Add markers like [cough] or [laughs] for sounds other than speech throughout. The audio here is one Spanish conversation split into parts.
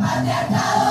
Patriarcado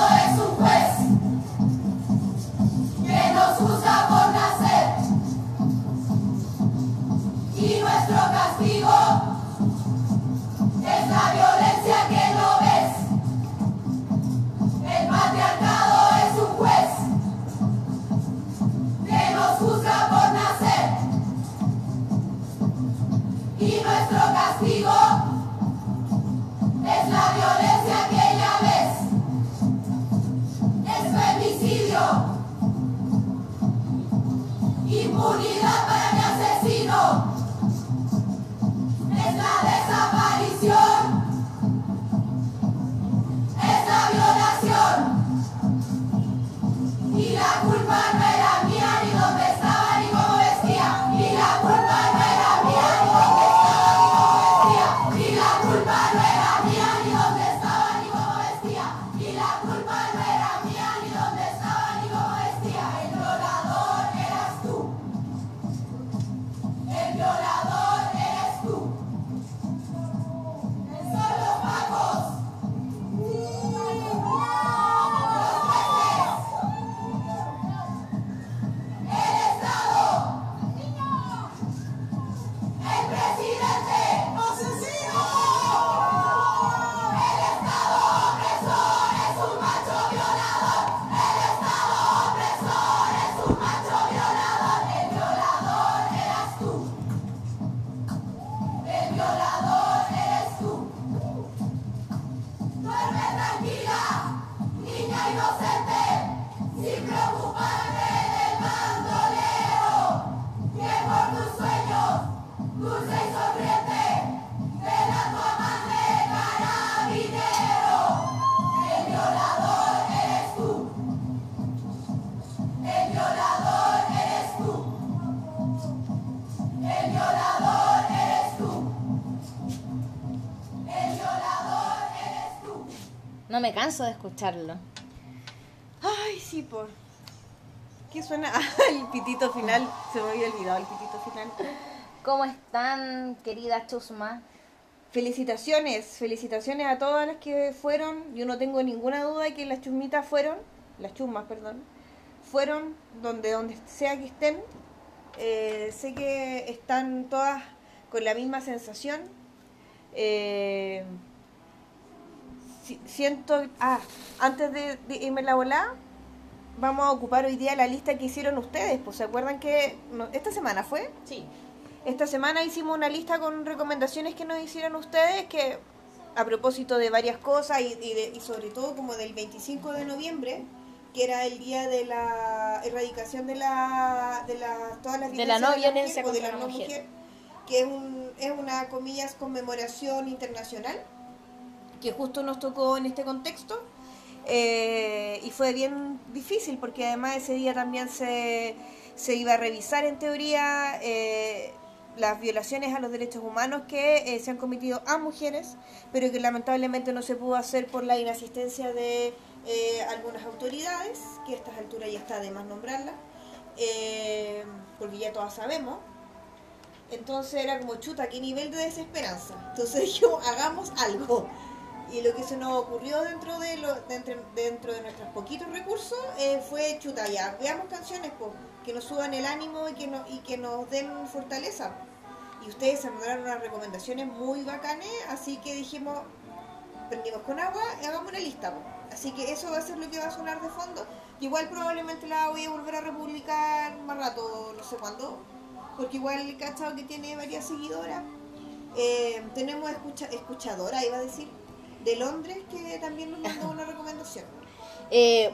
No me canso de escucharlo. Ay, sí, por. ¿Qué suena? [laughs] Ah, el pitito final. Se me había olvidado el pitito final. ¿Cómo están, querida Chusma? Felicitaciones, felicitaciones a todas las que fueron. Yo no tengo ninguna duda de que las chusmitas fueron, las chusmas, perdón, fueron donde, donde sea que estén. Eh, sé que están todas con la misma sensación. Eh, siento. Ah, antes de, de irme a la volada, vamos a ocupar hoy día la lista que hicieron ustedes. Pues se acuerdan que no- esta semana fue. Sí. Esta semana hicimos una lista con recomendaciones que nos hicieron ustedes, que a propósito de varias cosas y, y de- y sobre todo como del 25 de noviembre, que era el día de la erradicación de la de la, todas las De la no violencia mujer, de contra la mujer. mujer, que es, un, es una, comillas, conmemoración internacional, que justo nos tocó en este contexto. Eh, y fue bien difícil porque además ese día también se, se iba a revisar en teoría eh, las violaciones a los derechos humanos que eh, se han cometido a mujeres, pero que lamentablemente no se pudo hacer por la inasistencia de algunas autoridades, que a estas alturas ya está de más nombrarlas, porque ya todas sabemos. Entonces era como chuta, qué nivel de desesperanza. Entonces [laughs] dijimos, hagamos algo. Y lo que se nos ocurrió dentro de lo, dentro, dentro de nuestros poquitos recursos eh, fue chuta ya, veamos canciones po, que nos suban el ánimo y que, no, y que nos den fortaleza. Y ustedes se mandaron unas recomendaciones muy bacanes, así que dijimos, prendimos con agua y hagamos una lista. Así que eso va a ser lo que va a sonar de fondo. Igual probablemente la voy a volver a republicar más rato, no sé cuándo, porque igual el cachado que tiene varias seguidoras. Eh, tenemos escucha, escuchadora, iba a decir, de Londres, que también nos mandó una recomendación. Eh,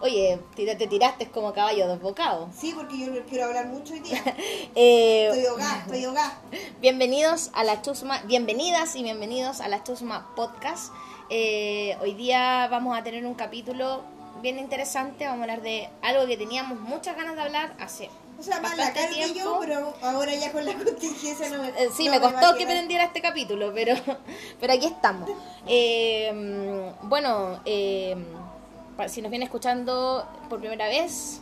oye, te tiraste como caballo desbocado. Sí, porque yo no quiero hablar mucho hoy día. [laughs] Eh, Estoy ahogada, estoy ahogada. bienvenidos a la Chusma, bienvenidas y bienvenidos a la Chusma Podcast. Eh, hoy día vamos a tener un capítulo bien interesante, vamos a hablar de algo que teníamos muchas ganas de hablar hace O sea, más la cara que yo, tiempo. pero ahora ya con la [laughs] contingencia no me Eh, sí, no me costó que quedar. prendiera este capítulo, pero, [laughs] pero aquí estamos. Eh, bueno, eh, si nos viene escuchando por primera vez,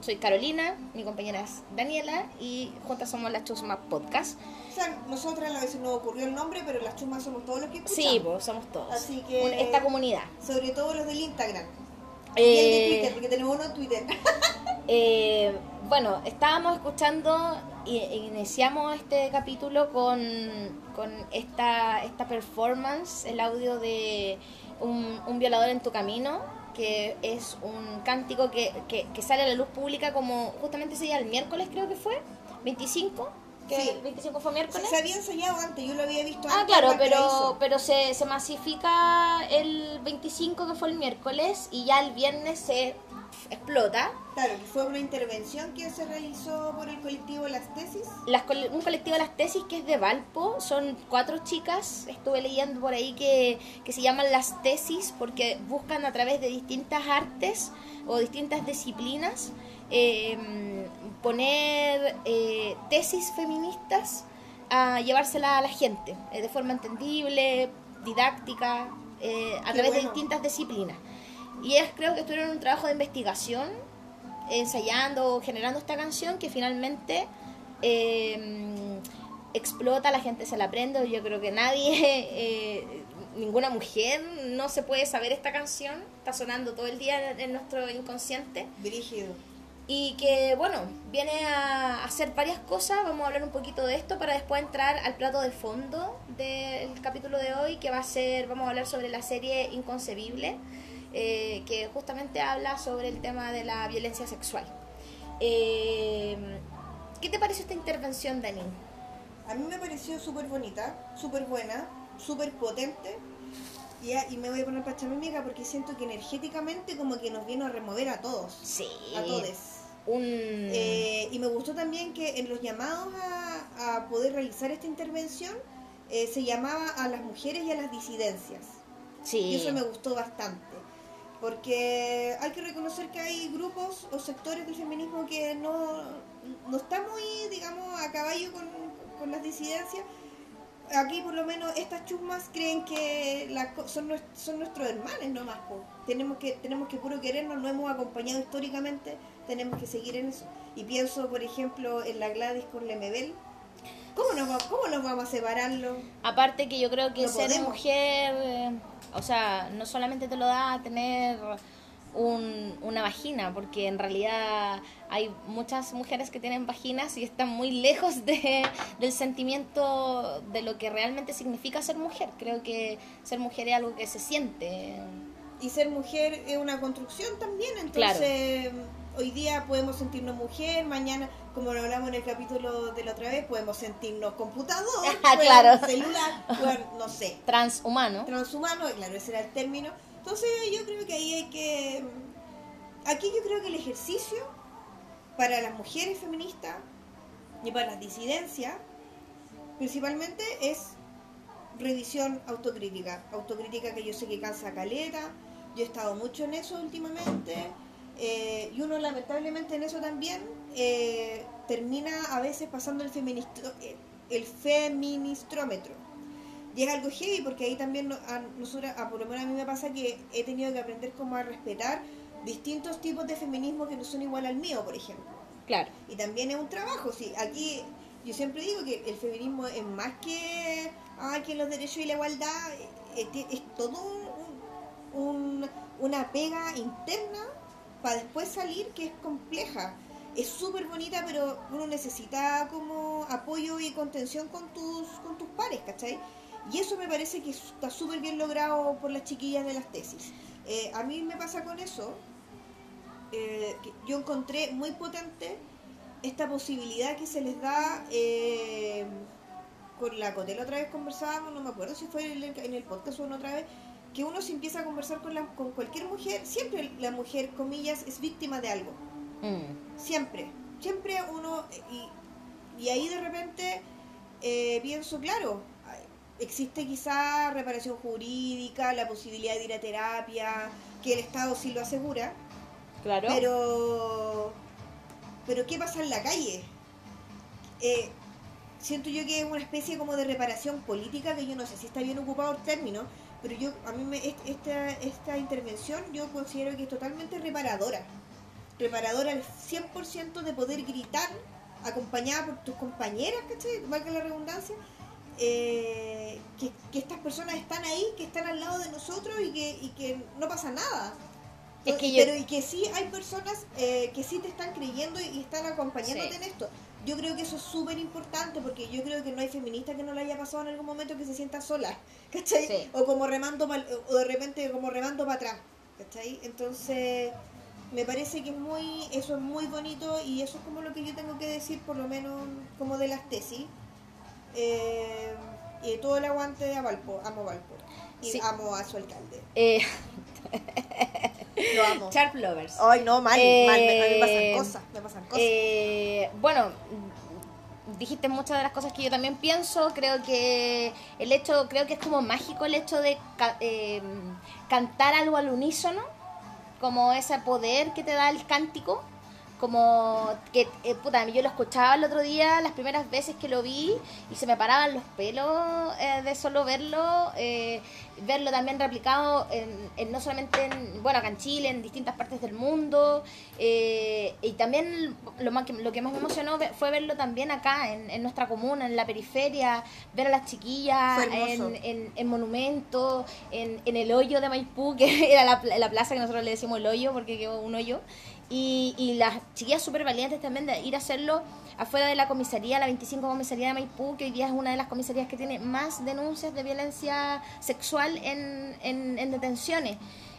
Soy Carolina, mi compañera es Daniela y juntas somos las Chusma Podcast. O sea, nosotras a veces nos ocurrió el nombre, pero las chumas somos todos los que escuchamos. Sí, pues somos todos. Así que- Un- Esta comunidad. Sobre todo los del Instagram. Eh, Y el de Twitter, porque tenemos uno en Twitter. [laughs] Eh, bueno, estábamos escuchando y e iniciamos este capítulo con, con esta, esta performance, el audio de un, un violador en tu camino, que es un cántico que, que, que sale a la luz pública como justamente ese día, el miércoles creo que fue, 25, que Sí. el 25 fue miércoles. Se había ensayado antes, yo lo había visto Ah, antes. claro, en pero, pero se, se masifica el 25 que fue el miércoles y ya el viernes se explota. Claro, que fue una intervención que se realizó por el colectivo Las Tesis. Las un colectivo las tesis que es de Valpo, son cuatro chicas, estuve leyendo por ahí que, que se llaman las tesis porque buscan a través de distintas artes o distintas disciplinas eh, poner eh, tesis feministas a llevársela a la gente eh, de forma entendible, didáctica, eh, a Qué través de distintas disciplinas. Y ellas creo que estuvieron en un trabajo de investigación ensayando, generando esta canción que finalmente eh, explota, la gente se la aprende. Yo creo que nadie, [laughs] eh, ninguna mujer no se puede saber esta canción. Está sonando todo el día en, nuestro inconsciente. Brígido. Y que, bueno, viene a hacer varias cosas. Vamos a hablar un poquito de esto para después entrar al plato de fondo del capítulo de hoy, que va a ser, vamos a hablar sobre la serie Inconcebible, eh, que justamente habla sobre el tema de la violencia sexual. Eh, ¿Qué te pareció esta intervención, Dani? A mí me pareció súper bonita, súper buena, súper potente. Y, me voy a poner pachamímica porque siento que energéticamente como que nos vino a remover a todos. Sí. A todos. Un... Eh, y me gustó también que en los llamados a, a poder realizar esta intervención eh, se llamaba a las mujeres y a las disidencias. sí. Y eso me gustó bastante. Porque hay que reconocer que hay grupos o sectores del feminismo que no, no están muy, digamos, a caballo con, con las disidencias. Aquí por lo menos estas chusmas creen que co- son, son nuestros hermanos nomás. po. Tenemos que, tenemos que puro querernos, no hemos acompañado históricamente, tenemos que seguir en eso. Y pienso, por ejemplo, en la Gladys con Lemebel. ¿Cómo nos, ¿Cómo nos vamos a separarlo? Aparte que yo creo que No ser podemos. mujer, eh, o sea, no solamente te lo da tener un- una vagina, porque en realidad hay muchas mujeres que tienen vaginas y están muy lejos de, del sentimiento de lo que realmente significa ser mujer. Creo que ser mujer es algo que se siente. y ser mujer es una construcción también, entonces hoy día podemos sentirnos mujer, mañana, como lo hablamos en el capítulo de la otra vez, podemos sentirnos computador, [laughs] Ah, claro. celular, bueno, no sé, Transhumano. transhumano, claro, ese era el término. Entonces yo creo que ahí hay que... Aquí yo creo que el ejercicio para las mujeres feministas y para las disidencias, principalmente es revisión autocrítica. Autocrítica que yo sé que cansa caleta. Yo he estado mucho en eso últimamente. Eh, y uno lamentablemente en eso también eh, termina a veces pasando el, eh, el feministrómetro. Y es algo heavy porque ahí también a nosotros, a, por lo menos a mí me pasa que he tenido que aprender como a respetar distintos tipos de feminismo que no son igual al mío, por ejemplo. Claro. Y también es un trabajo, sí. Aquí yo siempre digo que el feminismo es más que, ah, que los derechos y la igualdad, eh, eh, ti- es todo un- un- una pega interna para después salir que es compleja. Es súper bonita, pero uno necesita como apoyo y contención con tus, con tus pares, ¿cachai? Y eso me parece que está súper bien logrado por las chiquillas de las tesis. Eh, a mí me pasa con eso, eh, yo encontré muy potente esta posibilidad que se les da eh, con la Cotel otra vez conversábamos, no me acuerdo si fue en el, en el podcast o en otra vez, que uno se empieza a conversar con, la, con cualquier mujer, siempre la mujer, comillas, es víctima de algo, Mm. siempre, siempre uno, y, y ahí de repente eh, pienso, claro, existe quizá reparación jurídica, la posibilidad de ir a terapia, que el Estado sí lo asegura, Claro. pero, pero ¿qué pasa en la calle? Eh, siento yo que es una especie como de reparación política que yo no sé si está bien ocupado el término, pero yo a mí me, est- esta, esta intervención yo considero que es totalmente reparadora. preparador al 100% de poder gritar, acompañada por tus compañeras, ¿cachai? Valga la redundancia. eh, que, que estas personas están ahí, que están al lado de nosotros y que, y que no pasa nada. Es que yo- Pero y que sí hay personas eh, que sí te están creyendo y están acompañándote Sí. en esto. Yo creo que eso es súper importante porque yo creo que no hay feminista que no le haya pasado en algún momento que se sienta sola, [laughs] ¿cachai? Sí. O como remando pa'l- o de repente como remando para atrás, ¿cachai? Entonces me parece que es muy eso es muy bonito y eso es como lo que yo tengo que decir por lo menos como de las tesis. Eh, y todo el aguante a Valpo, amo Valpo y Sí. amo a su alcalde. Eh, [laughs] Lo amo. Sharp Lovers. Ay, no, mal, Eh, mal, me, a mí me pasan cosas, me pasan cosas. Eh, bueno, dijiste muchas de las cosas que yo también pienso. Creo que el hecho, creo que es como mágico el hecho de eh, cantar algo al unísono, como ese poder que te da el cántico. Como que, eh, puta, yo lo escuchaba el otro día, las primeras veces que lo vi, y se me paraban los pelos eh, de solo verlo, eh, verlo también replicado en, en no solamente en, bueno, acá en Chile, en distintas partes del mundo, eh, y también lo, más que, lo que más me emocionó fue verlo también acá, en, en nuestra comuna, en la periferia, ver a las chiquillas en, en, en monumentos, en, en el hoyo de Maipú, [laughs] que era la plaza que nosotros le decimos el hoyo, porque quedó un hoyo, y, y las chiquillas súper valientes también de ir a hacerlo afuera de la comisaría, la 25 comisaría de Maipú, que hoy día es una de las comisarías que tiene más denuncias de violencia sexual en, en, en detenciones.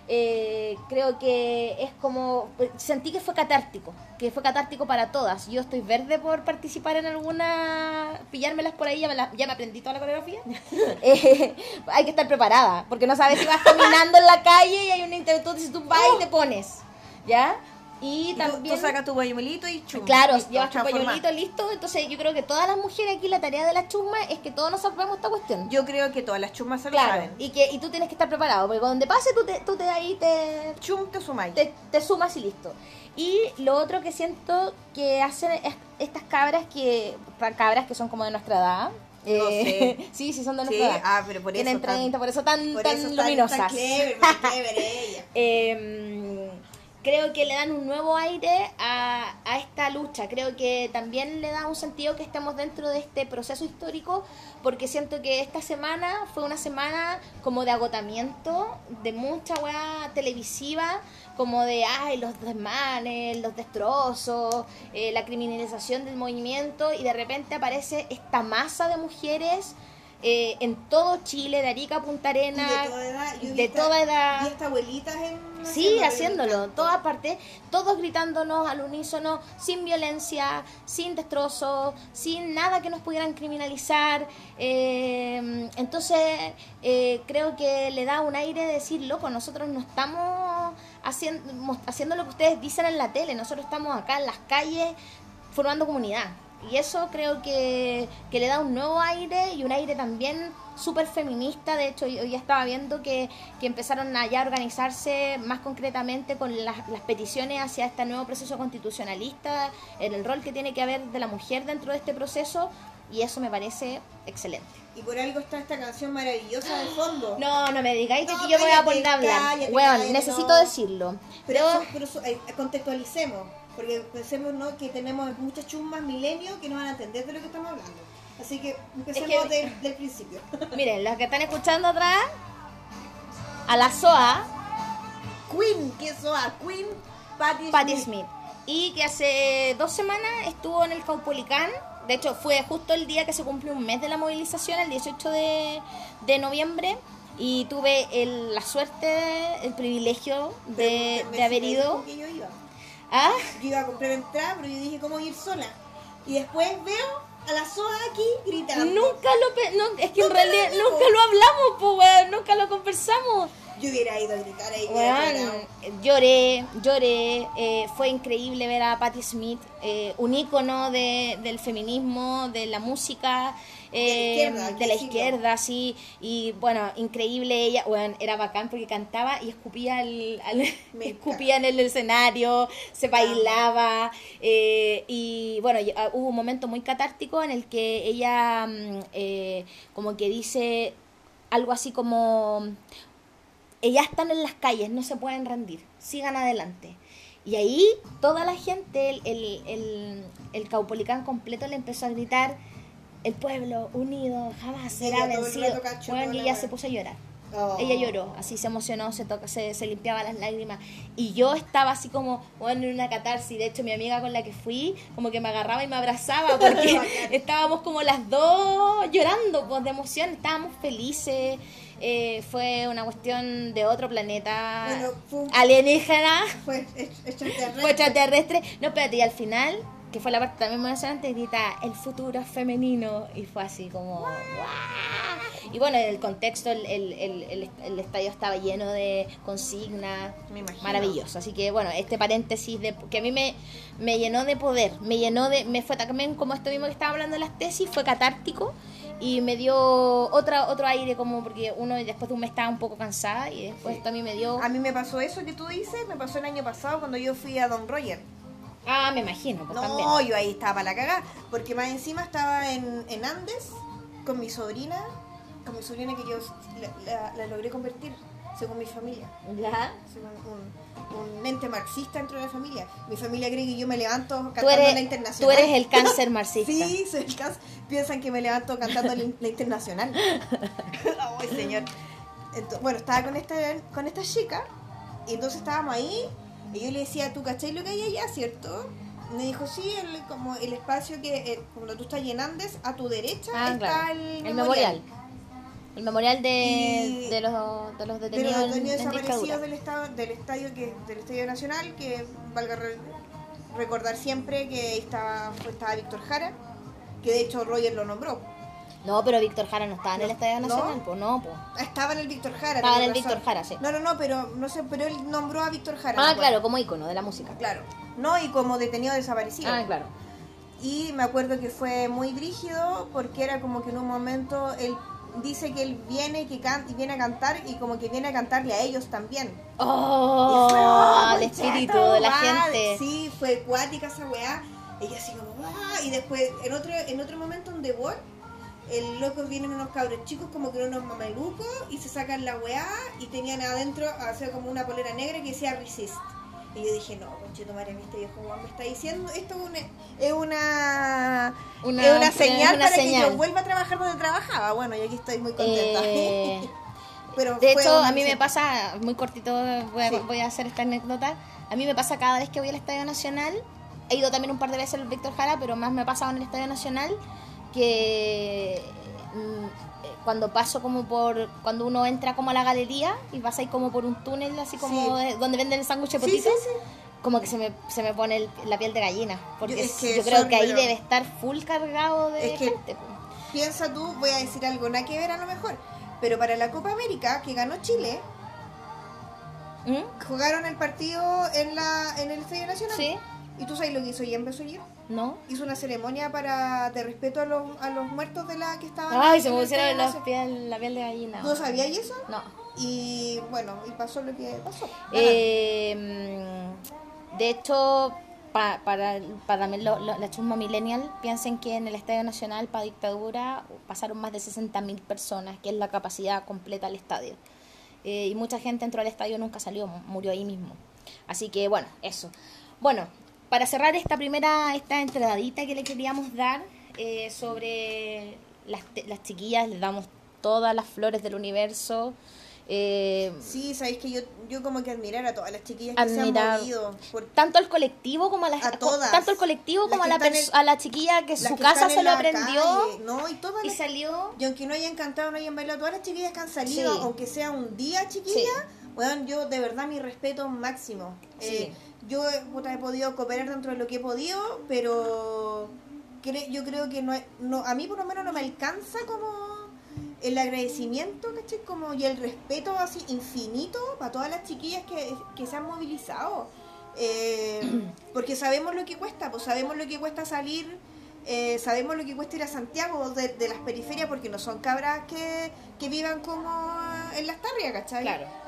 Eh, creo que es como sentí que fue catártico que fue catártico para todas. Yo estoy verde por participar en alguna pillármelas por ahí ya me, la- ya me aprendí toda la coreografía. [laughs] Eh, hay que estar preparada porque no sabes si vas caminando en la calle y hay un intento entonces tú vas y te pones ya y tú- también tú, sacas tu pañuelito y chum. Claro, listo, llevas tu pañuelito listo. Entonces, yo creo que todas las mujeres aquí, la tarea de la chusma es que todos nos sabemos esta cuestión. Yo creo que todas las chumas se lo claro, saben. y que y tú tienes que estar preparado, porque donde pase, tú te, tú te ahí te, Chum te sumáis. te, te sumas y listo. Y lo otro que siento que hacen es- estas cabras que cabras que son como de nuestra edad. eh, sé. [laughs] sí, sí, son de Sí, nuestra edad. ah, pero por eso Tienen tan- 30, por eso tan, Por tan eso luminosas. tan clever, muy clever [laughs] ella. Eh, creo que le dan un nuevo aire a, esta lucha. Creo que también le da un sentido que estemos dentro de este proceso histórico, porque siento que esta semana fue una semana como de agotamiento, de mucha weá televisiva, como de, ay, los desmanes, los destrozos, eh, la criminalización del movimiento, y de repente aparece esta masa de mujeres. Eh, en todo Chile, de Arica a Punta Arenas, de toda edad. Yo vi de esta- toda edad. Vi hasta abuelitas en. Sí, haciéndolo, encantó. todas partes, todos gritándonos al unísono, sin violencia, sin destrozo, sin nada que nos pudieran criminalizar. Eh, entonces, eh, creo que le da un aire de decir, loco, nosotros no estamos haciendo, mos- haciendo lo que ustedes dicen en la tele, nosotros estamos acá en las calles formando comunidad. Y eso creo que, que le da un nuevo aire y un aire también súper feminista. De hecho, hoy ya estaba viendo que, que empezaron a organizarse más concretamente con las, las peticiones hacia este nuevo proceso constitucionalista, en el rol que tiene que haber de la mujer dentro de este proceso. Y eso me parece excelente. Y por algo está esta canción maravillosa de fondo. No, no me digáis que No, aquí yo me voy a poner a hablar. cállate, cállate, necesito no. decirlo. Pero, Yo- eso- pero eso, eh, contextualicemos. Porque pensemos ¿no? que tenemos muchas chumas milenios que no van a entender de lo que estamos hablando. Así que empecemos Es que- del, del principio. [laughs] Miren, los que están escuchando atrás, a la SOA, Queen, que eso a Queen Patti, Patti Smith. Smith. Y que hace dos semanas estuvo en el Caupolicán. De hecho, fue justo el día que se cumplió un mes de la movilización, el 18 de, de noviembre. Y tuve el- la suerte, el privilegio de, me- de haber ido. que yo iba. ¿Ah? Yo iba a comprar entrada, pero yo dije, ¿cómo ir sola? Y después veo a la SOA aquí gritando. Nunca lo... pe- no, es que en lo realidad hablamos. nunca lo hablamos, pues, weón, nunca lo conversamos. Yo hubiera ido a gritar ahí. Weón, lloré, lloré. eh, fue increíble ver a Patti Smith, eh, un ícono de, del feminismo, de la música, eh, De la izquierda, de decirlo. izquierda, sí. Y bueno, increíble ella. Weón, era bacán porque cantaba y escupía, al, [laughs] escupía en el escenario, se bailaba. eh, y bueno, ah, hubo un momento muy catártico en el que ella, mm, eh, como que dice algo así como ellas están en las calles, no se pueden rendir, sigan adelante. Y ahí toda la gente, el, el, el, el Caupolicán completo le empezó a gritar, el pueblo unido jamás será ella vencido. Bueno, y la ella se puso a llorar. Oh. Ella lloró, así se emocionó, se, toca, se, se limpiaba las lágrimas. Y yo estaba así como, bueno, en una catarsis. De hecho, mi amiga con la que fui, como que me agarraba y me abrazaba, [laughs] porque estábamos como las dos llorando pues, de emoción, estábamos felices. Eh, fue una cuestión de otro planeta Bueno, fue alienígena, Fue extraterrestre. fue extraterrestre. No, espérate, y al final, que fue la parte también muy emocionante, grita el futuro femenino. Y fue así como. Y bueno, en el contexto, el, el, el, estadio estaba lleno de consignas, maravilloso. Así que bueno, este paréntesis de, que a mí me, me llenó de poder, me llenó de, me fue también como esto mismo que estaba hablando de las tesis, fue catártico y me dio otra, otro aire como porque uno después de un mes estaba un poco cansada y después Sí. esto a mí me dio... A mí me pasó eso que tú dices, me pasó el año pasado cuando yo fui a Don Roger. Ah, me imagino, pues No, también. yo ahí estaba para la cagada, porque más encima estaba en, en Andes con mi sobrina, con mi sobrina que yo la, la- la logré convertir, según mi familia. Ya. según Un, un ente marxista dentro de la familia. Mi familia cree que yo me levanto cantando Tú eres, la tú internacional. eres el cáncer [laughs] marxista. Sí, soy el caso. Piensan que me levanto cantando la, internacional. [laughs] Ay, señor. Ento- bueno, estaba con esta, con esta chica y entonces estábamos ahí y yo le decía, ¿tú cachai lo que hay allá, cierto? Me dijo, sí, el, como el espacio que, eh, cuando tú estás en Andes, a tu derecha Ah, está claro. el, El memorial. El memorial de, de, los, de los de detenidos, los en- detenidos en, desaparecidos del, estado, del, estadio que, del Estadio Nacional, que valga re- recordar siempre que estaba, estaba Víctor Jara, que de hecho Roger lo nombró. No, pero Víctor Jara no estaba en el Estadio. Nacional, pues no, pues. Estaba en el Víctor Jara. Estaba en el Víctor. Jara, sí. No, no, no, pero no sé, pero él nombró a Víctor Jara. Ah, claro, como ícono de la música. Claro. No, y como detenido desaparecido. Ah, claro. Y me acuerdo que fue muy rígido porque era como que en un momento él dice que él viene y que can y viene a cantar y como que viene a cantarle a ellos también. Oh, fue, oh, el concheta, espíritu de la gente. Sí, fue cuática esa weá. Ella así como, "Ah", y después en otro, en otro momento en The Wall, el loco vienen unos cabros chicos como que unos mamelucos y se sacan la weá y tenían adentro, o sea, como una polera negra que decía resist. Y yo dije, no, conchito madre, este viejo weón me está diciendo, esto es una, es una, Una- es una señal una para que señal. yo vuelva a trabajar donde trabajaba. Bueno, y aquí estoy muy contenta. Eh, [laughs] Pero De hecho, a mí me pasa, muy cortito, voy a, Sí. voy a hacer esta anécdota. A mí me pasa cada vez que voy al Estadio Nacional. He ido también un par de veces al Víctor Jara, pero más me ha pasado en el Estadio Nacional que mm, cuando paso como por cuando uno entra como a la galería y vas ahí como por un túnel así como Sí. donde venden el sándwich de Sí, como que se me, se me pone el- la piel de gallina porque Yo- es es- que yo creo que ahí debe estar full cargado de Es que- gente. Piensa tú, voy a decir algo, nada que ver a lo mejor, pero para la Copa América que ganó Chile, ¿Mm? jugaron el partido en la en el Estadio Nacional. ¿Y tú sabes lo que hizo Yembe ayer? ¿No? Hizo una ceremonia para de respeto a los, a los muertos de la que estaban Ay, se me pusieron Nacional. piel, la piel de gallina. ¿No sabías eso? No. Y bueno, y pasó lo que pasó. Eh, mm, de hecho, pa- para, para también lo- lo- la chusma millennial, piensen que en el Estadio Nacional para dictadura pasaron más de 60.000 personas, que es la capacidad completa del estadio. Eh, y mucha gente entró al estadio nunca salió, mu- murió ahí mismo. Así que bueno, eso. Bueno, para cerrar esta primera, esta entradita que le queríamos dar eh, sobre las, las chiquillas, les damos todas las flores del universo. Eh, Sí, sabéis que yo, yo como que admirar a todas las chiquillas que se han movido. por- tanto al colectivo como a las A todas. tanto al colectivo Las como a la, en- a la chiquilla que su que casa se lo aprendió calle, ¿no? Y todas y las- salió Y aunque no hayan cantado, no hayan bailado, todas las chiquillas que han salido, Sí. aunque sea un día chiquilla, bueno, yo de verdad mi respeto máximo. Sí. Eh, yo puta, he podido cooperar dentro de lo que he podido, pero cre- yo creo que no, no a mí por lo menos no me alcanza como el agradecimiento, ¿cachai? Como, y el respeto así infinito para todas las chiquillas que, que se han movilizado. Eh, [clears throat] porque sabemos lo que cuesta, pues sabemos lo que cuesta salir, eh, sabemos lo que cuesta ir a Santiago de, de las periferias, porque no son cabras que, que vivan como en las tarrias, ¿cachai? claro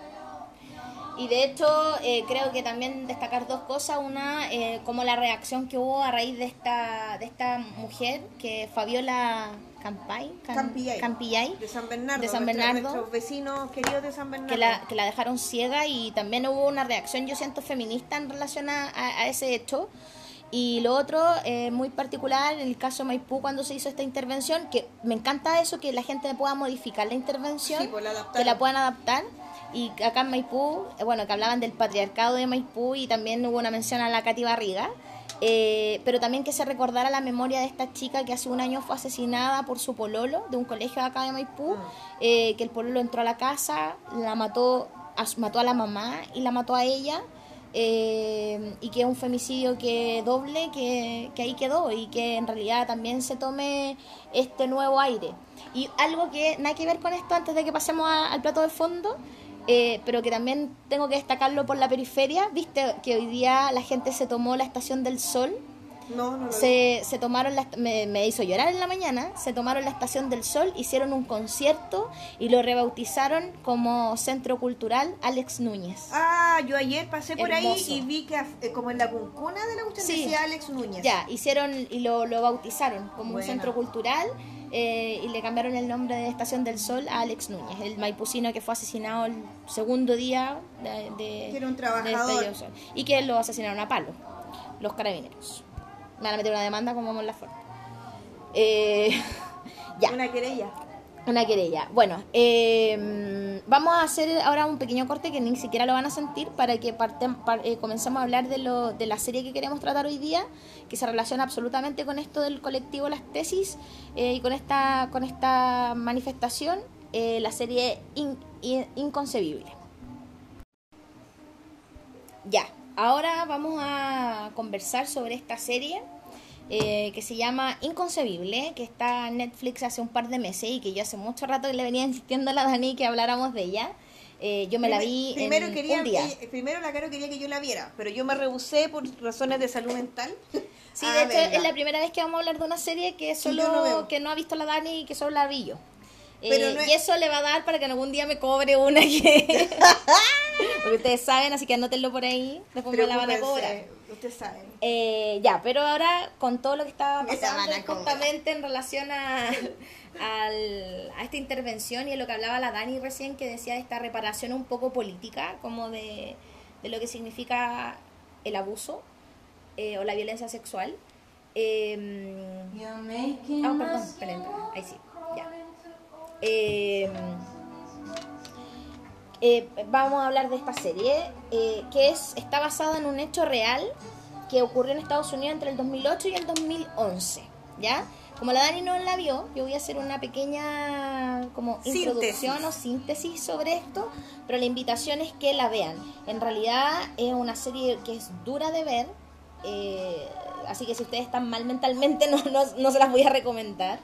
y de hecho eh, creo que también destacar dos cosas una eh, como la reacción que hubo a raíz de esta de esta mujer que Fabiola Campay, Can- Campillay. Campillay, De San Bernardo. De San nuestra- Bernardo. Nuestros vecinos queridos de San Bernardo. que la, que la dejaron ciega y también hubo una reacción, yo siento, feminista en relación a, a- ese hecho. Y lo otro, eh, muy particular, en el caso de Maipú, cuando se hizo esta intervención, que me encanta eso, que la gente pueda modificar la intervención, Sí, pues la que la puedan adaptar. Y acá en Maipú, eh, bueno, que hablaban del patriarcado de Maipú y también hubo una mención a la Katy Barriga. eh, pero también que se recordara la memoria de esta chica que hace un año fue asesinada por su pololo de un colegio acá de Maipú, Mm. eh, que el pololo entró a la casa, la mató a, mató a la mamá y la mató a ella, eh, y que es un femicidio que doble, que, que ahí quedó y que en realidad también se tome este nuevo aire. Y algo que nada que ver con esto antes de que pasemos a- al plato de fondo, eh, pero que también tengo que destacarlo por la periferia, viste que hoy día la gente se tomó la estación del sol No, no, no. se, se tomaron la, me, me hizo llorar en la mañana se tomaron la estación del sol hicieron un concierto y lo rebautizaron como centro cultural Alex Núñez Ah, yo ayer pasé por Hermoso. ahí y vi que eh, como en la cuncuna de la cuestión Sí. decía Alex Núñez. ya hicieron y lo, lo bautizaron como un centro cultural eh, y le cambiaron el nombre de Estación del Sol a Alex Núñez el maipucino que fue asesinado el segundo día de, de- Que era un de trabajador. Estallido Social. y que lo asesinaron a palo los carabineros me van a meter una demanda como Mon Laferte eh, [laughs] ya Una querella. Una querella. Bueno, eh, vamos a hacer ahora un pequeño corte que ni siquiera lo van a sentir para que partem- par- eh, comencemos a hablar de, lo, de la serie que queremos tratar hoy día, que se relaciona absolutamente con esto del colectivo Las Tesis eh, y con esta, con esta manifestación, eh, la serie In- In- Inconcebible. Ya, ahora vamos a conversar sobre esta serie eh, que se llama Inconcebible, que está en Netflix hace un par de meses y que yo hace mucho rato le venía [laughs] insistiendo a la Dani que habláramos de ella. Eh, yo me la vi primero en quería un día. primero la Caro quería que yo la viera, pero yo me rehusé por razones de salud mental. [laughs] Sí, de hecho verla. es la primera vez que vamos a hablar de una serie que solo no que no ha visto la Dani y que solo la vi yo. Eh, Pero no es- Y eso le va a dar para que algún día me cobre una que... [laughs] Porque ustedes saben, así que anótenlo por ahí, después me la van a cobrar. Ustedes saben. Eh, ya, pero ahora con todo lo que estaba pasando justamente en relación a, al- a esta intervención y a lo que hablaba la Dani recién, que decía de esta reparación un poco política, como de, de lo que significa el abuso eh, o la violencia sexual. Eh, Ah, perdón, esperen, ahí sí, ya. Eh, eh, vamos a hablar de esta serie, eh, que es está basada en un hecho real que ocurrió en Estados Unidos entre el 2008 y el 2011, ¿ya? Como la Dani no la vio, yo voy a hacer una pequeña como Síntesis. introducción o síntesis sobre esto, pero la invitación es que la vean. En realidad es una serie que es dura de ver, eh, así que si ustedes están mal mentalmente [laughs] no, no, no se las voy a recomendar.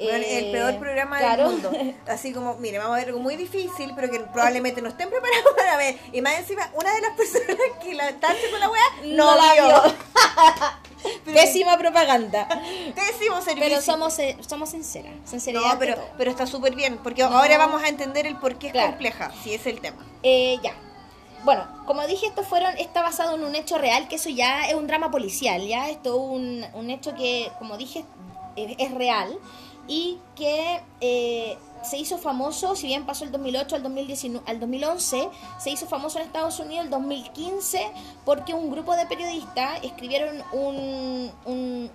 Bueno, el Eh, peor programa claro. del mundo. [laughs] Así como, mire, vamos a ver algo muy difícil, pero que probablemente no estén preparados [laughs] para ver. Y más encima, una de las personas que la está haciendo la weá no, No la vio. vio. [laughs] Pésima propaganda. Pésimo servicio. Pero somos, eh, somos sinceras. Sinceridad. No, pero, pero está súper bien, porque No. ahora vamos a entender el por qué es Claro. compleja, si es el tema. Eh, ya. Bueno, como dije, esto fueron, está basado en un hecho real, que eso ya es un drama policial, ya esto es un, un hecho que, como dije, es, es real y que eh, se hizo famoso, si bien pasó el 2008 al, 2019, al 2011, se hizo famoso en Estados Unidos el 2015 porque un grupo de periodistas escribieron un, un,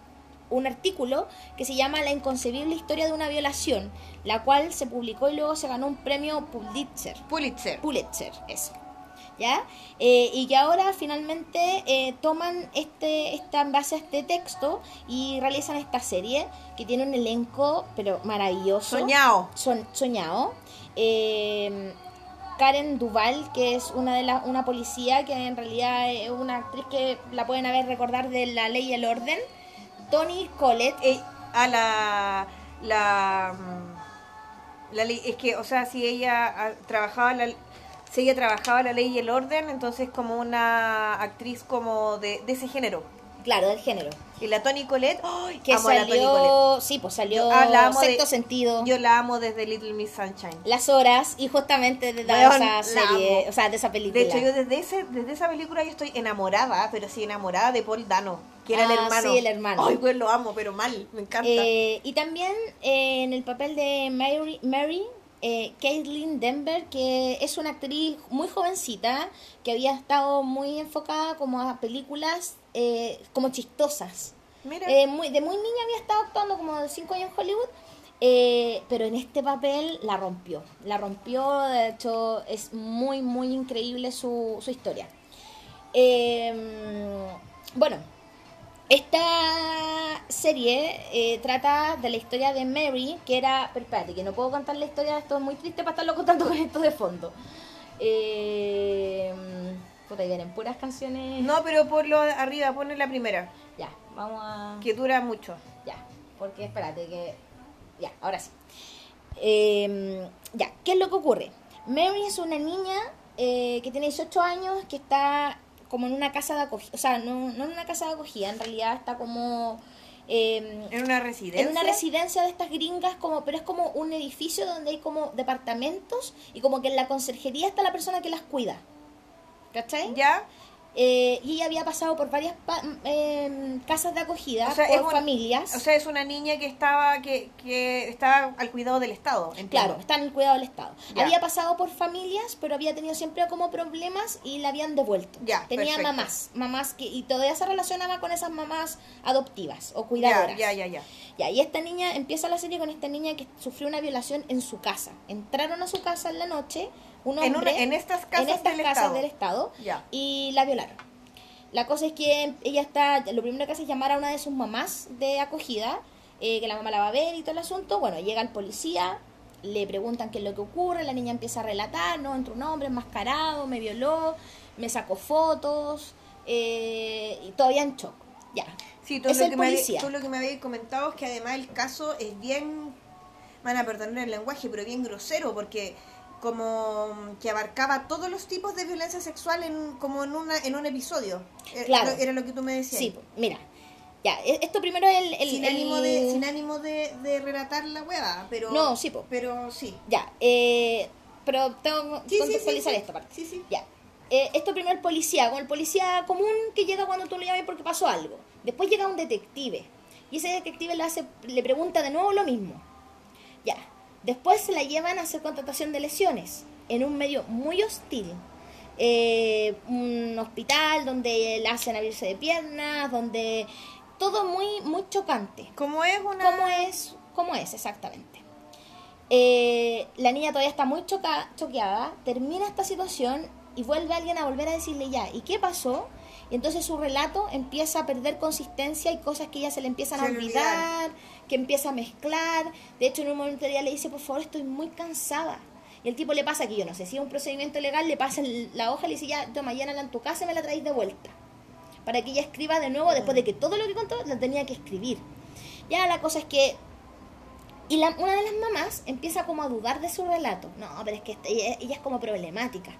un artículo que se llama La inconcebible historia de una violación, la cual se publicó y luego se ganó un premio Pulitzer. Pulitzer. Pulitzer, eso. ¿Ya? Eh, y que ahora finalmente eh, toman este, esta en base a este texto y realizan esta serie que tiene un elenco, pero maravilloso. Soñado. Son, soñado. Eh, Karen Duval, que es una de las una policía que en realidad es una actriz que la pueden haber recordar de La Ley y el Orden. Tony Collette, Eh, a la. La. mm, la ley, es que, o sea, si ella ah, trabajaba la, si ella trabajaba la ley y el orden, entonces como una actriz como de, de ese género. Claro, del género. Y la Toni Collette, ¡ay! Que amo a la Toni salió, sí, pues salió Yo- ah, la amo de- Sexto Sentido, Yo la amo desde Little Miss Sunshine. Las Horas, y justamente de Weón, esa serie, o sea, de esa película. De hecho, yo desde ese, desde esa película yo estoy enamorada, pero sí enamorada de Paul Dano, que era el Ah, hermano. sí, el hermano. Ay, pues lo amo, pero mal, me encanta. Eh, y también eh, en el papel de Mary, Mary eh, Caitlin Denver, que es una actriz muy jovencita, que había estado muy enfocada como a películas eh, como chistosas. Mira, Eh, muy, de muy niña había estado actuando como de 5 años en Hollywood, eh, pero en este papel la rompió. La rompió, de hecho es muy, muy increíble su, su historia. Bueno, esta serie eh, trata de la historia de Mary, que era... Pero espérate, que no puedo contar la historia, esto es muy triste para estarlo contando con esto de fondo. Eh, puta, ahí vienen puras canciones... no, pero ponlo arriba, ponle la primera, Ya, vamos a... que dura mucho. Ya, porque espérate que... Ya, ahora sí. Eh, ya, ¿qué es lo que ocurre? Mary es una niña eh, que tiene 18 años, que está como en una casa de acogida, o sea, no, no en una casa de acogida, en realidad está como... eh, En una residencia. en una residencia de estas gringas, como, pero es como un edificio donde hay como departamentos y como que en la conserjería está la persona que las cuida. ¿Cachai? Ya, Eh, y ella había pasado por varias pa- em, casas de acogida, O sea, por un- familias. o sea, es una niña que estaba que, que estaba al cuidado del Estado, entiendo. Claro, está en el cuidado del Estado. Ya. Había pasado por familias, pero había tenido siempre como problemas y la habían devuelto. Ya, Tenía perfecto. mamás, mamás que y todavía se relacionaba con esas mamás adoptivas o Ya, cuidadoras. ya, ya, ya. Ya, y esta niña empieza la serie con esta niña que sufrió una violación en su casa. Entraron a su casa en la noche, un En hombre una- en estas casas en estas del casas Estado. del Estado y la violaron. La cosa es que ella está, lo primero que hace es llamar a una de sus mamás de acogida, eh, que la mamá la va a ver y todo el asunto. Bueno, llega el policía, le preguntan qué es lo que ocurre, la niña empieza a relatar, no, entró un hombre enmascarado, me violó, me sacó fotos, eh, y todavía en shock. Ya. Sí, tú Es lo, el que me policía. tú lo que me habías comentado es que además el caso es bien, van a perdonar el lenguaje, pero bien grosero, porque como que abarcaba todos los tipos de violencia sexual en, como en, una, en un episodio. Eh, Claro. Era, lo que tú me decías. Sí, mira. Ya, e- esto primero es el... el- sin, el- ánimo de, sin ánimo de, de relatar la hueá, pero... No, sí, po. Pero sí. Ya, eh, pero tengo que Sí, sí, sí, contextualizar sí. esta parte. Sí, sí. Ya. Eh, esto primero el policía, como el policía común que llega cuando tú lo llamas porque pasó algo. Después llega un detective. Y ese detective le, hace, le pregunta de nuevo lo mismo. Ya. Después se la llevan a hacer contratación de lesiones en un medio muy hostil. Eh, un hospital donde le hacen abrirse de piernas, donde todo muy, muy chocante. Como es una... ¿Cómo es? ¿Cómo es exactamente? Eh, la niña todavía está muy choca- choqueada, termina esta situación y vuelve alguien a volver a decirle ya, ¿y qué pasó? Y entonces su relato empieza a perder consistencia y cosas que ella se le empiezan a olvidar, que empieza a mezclar. De hecho, en un momento ella le dice, por favor, estoy muy cansada. Y el tipo le pasa que yo no sé si es un procedimiento legal, le pasa la hoja y le dice, ya, toma, llénala en tu casa y me la traéis de vuelta. Para que ella escriba de nuevo, después de que todo lo que contó lo tenía que escribir. Ya la cosa es que y la, una de las mamás empieza como a dudar de su relato. No, pero es que esta- ella, ella es como problemática.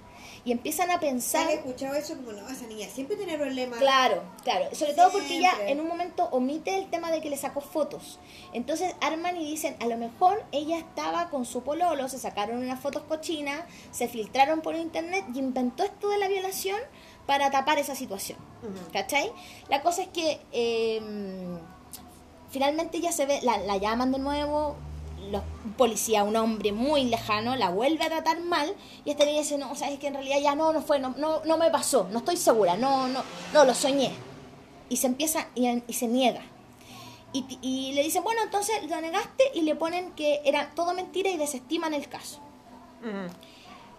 Y empiezan a pensar... ¿Has escuchado eso? Como no, esa niña siempre tiene problemas. Claro, claro. Sobre todo porque ella en un momento omite el tema de que le sacó fotos. Entonces arman y dicen, a lo mejor ella estaba con su pololo, se sacaron unas fotos cochinas, se filtraron por internet y inventó esto de la violación para tapar esa situación. ¿Cachai? La cosa es que eh, finalmente ella se ve, la, la llaman de nuevo, los un policía, un hombre muy lejano, la vuelve a tratar mal y esta niña dice, no, o sea, es que en realidad ya no, no fue, no, no, no me pasó, no estoy segura, no, no, no, lo soñé. Y se empieza y, y se niega. Y, le dicen, bueno, entonces lo negaste y le ponen que era todo mentira y desestiman el caso.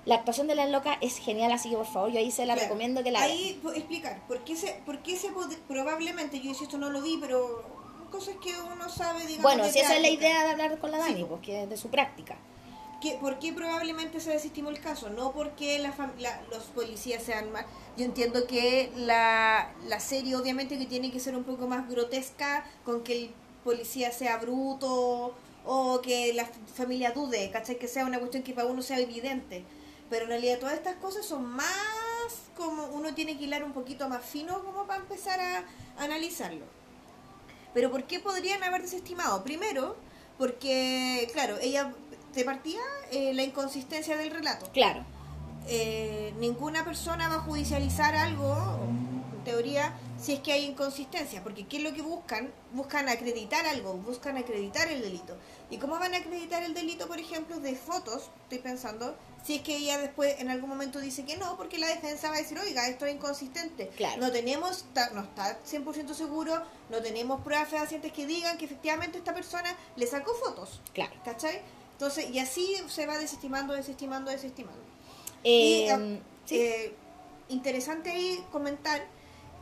La actuación de la loca es genial, así que por favor, yo ahí se la Claro. recomiendo que la. Ahí explicar, ¿por qué se, por qué se probablemente, yo insisto, no lo vi, pero cosas que uno sabe, digamos. Bueno, si esa es la idea de hablar con la Dani, Sí. que es de su práctica. ¿Qué- ¿Por qué probablemente se desestimó el caso? No porque la fam- la- los policías sean mal. Yo entiendo que la, la serie obviamente que tiene que ser un poco más grotesca con que el policía sea bruto o que la familia dude, ¿cachai? Que sea una cuestión que para uno sea evidente. Pero en realidad todas estas cosas son más como uno tiene que hilar un poquito más fino como para empezar a, analizarlo. Pero ¿por qué podrían haber desestimado? Primero, porque, claro, ella te partía eh, la inconsistencia del relato. Claro. Eh, ninguna persona va a judicializar algo, en teoría, si es que hay inconsistencia, porque ¿qué es lo que buscan? Buscan acreditar algo, buscan acreditar el delito. ¿Y cómo van a acreditar el delito, por ejemplo, de fotos? Estoy pensando, si es que ella después en algún momento dice que no, porque la defensa va a decir, oiga, esto es inconsistente. Claro. No tenemos, no está 100% seguro, no tenemos pruebas fehacientes que digan que efectivamente esta persona le sacó fotos. Claro. ¿Cachai? Entonces, y así se va desestimando, desestimando, desestimando. Eh, Y, sí. eh, interesante ahí comentar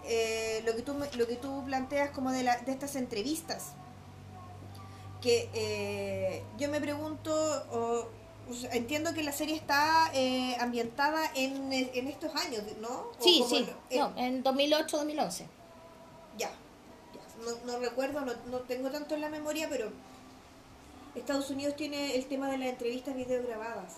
eh, lo que tú lo que tú planteas como de, la, de estas entrevistas que eh, yo me pregunto sea, entiendo que la serie está eh, ambientada en, en estos años ¿no? O sí, sí. No, en 2008-2011. ya, ya. No, no recuerdo no, no tengo tanto en la memoria pero Estados Unidos tiene el tema de las entrevistas video grabadas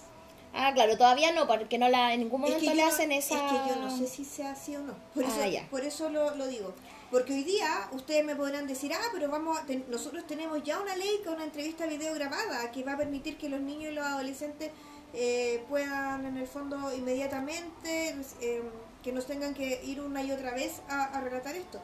Ah, claro, todavía no, porque no la, en ningún Es momento que le yo- hacen esa... Es que yo no sé si sea así o no. Por Ah, eso, ya. por eso lo, lo digo. Porque hoy día ustedes me podrán decir, ah, pero vamos, a ten- nosotros tenemos ya una ley con una entrevista video grabada que va a permitir que los niños y los adolescentes eh, puedan, en el fondo, inmediatamente, eh, que nos tengan que ir una y otra vez a, a relatar esto.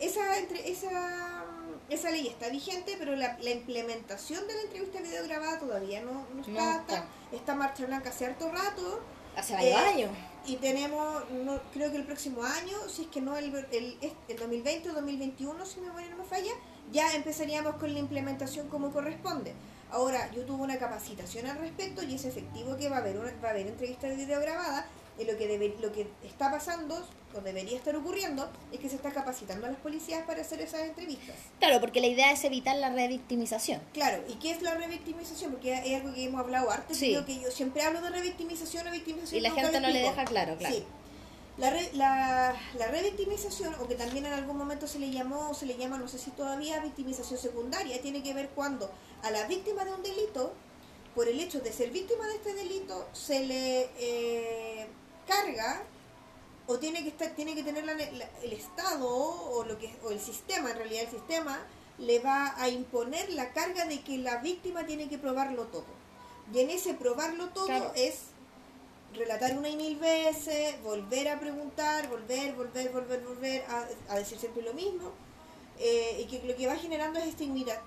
Esa, entre, esa, esa ley está vigente, pero la, la implementación de la entrevista video grabada todavía no, no está, No está. está, está marcha blanca hace harto rato. Hace varios Eh, años. Y tenemos, no, creo que el próximo año, si es que no el, el, el 2020 o 2021, si mi memoria no me falla, ya empezaríamos con la implementación como corresponde. Ahora, yo tuve una capacitación al respecto y es efectivo que va a haber una, va a haber entrevista de video grabada y lo que debe, lo que está pasando o debería estar ocurriendo es que se está capacitando a las policías para hacer esas entrevistas. Claro, porque la idea es evitar la revictimización. Claro, ¿y qué es la revictimización? Porque es algo que hemos hablado antes, Sí. que yo siempre hablo de revictimización o victimización. Y la gente no le deja claro, claro. Sí. La, re- la, la revictimización, o que también en algún momento se le llamó, se le llama, no sé si todavía, victimización secundaria, tiene que ver cuando a la víctima de un delito, por el hecho de ser víctima de este delito, se le eh, carga o tiene que estar tiene que tener la- la- el estado o lo que o el sistema en realidad el sistema le va a imponer la carga de que la víctima tiene que probarlo todo y en ese probarlo todo Claro. es relatar una y mil veces volver a preguntar volver volver volver volver a, a decir siempre lo mismo eh, y que lo que va generando es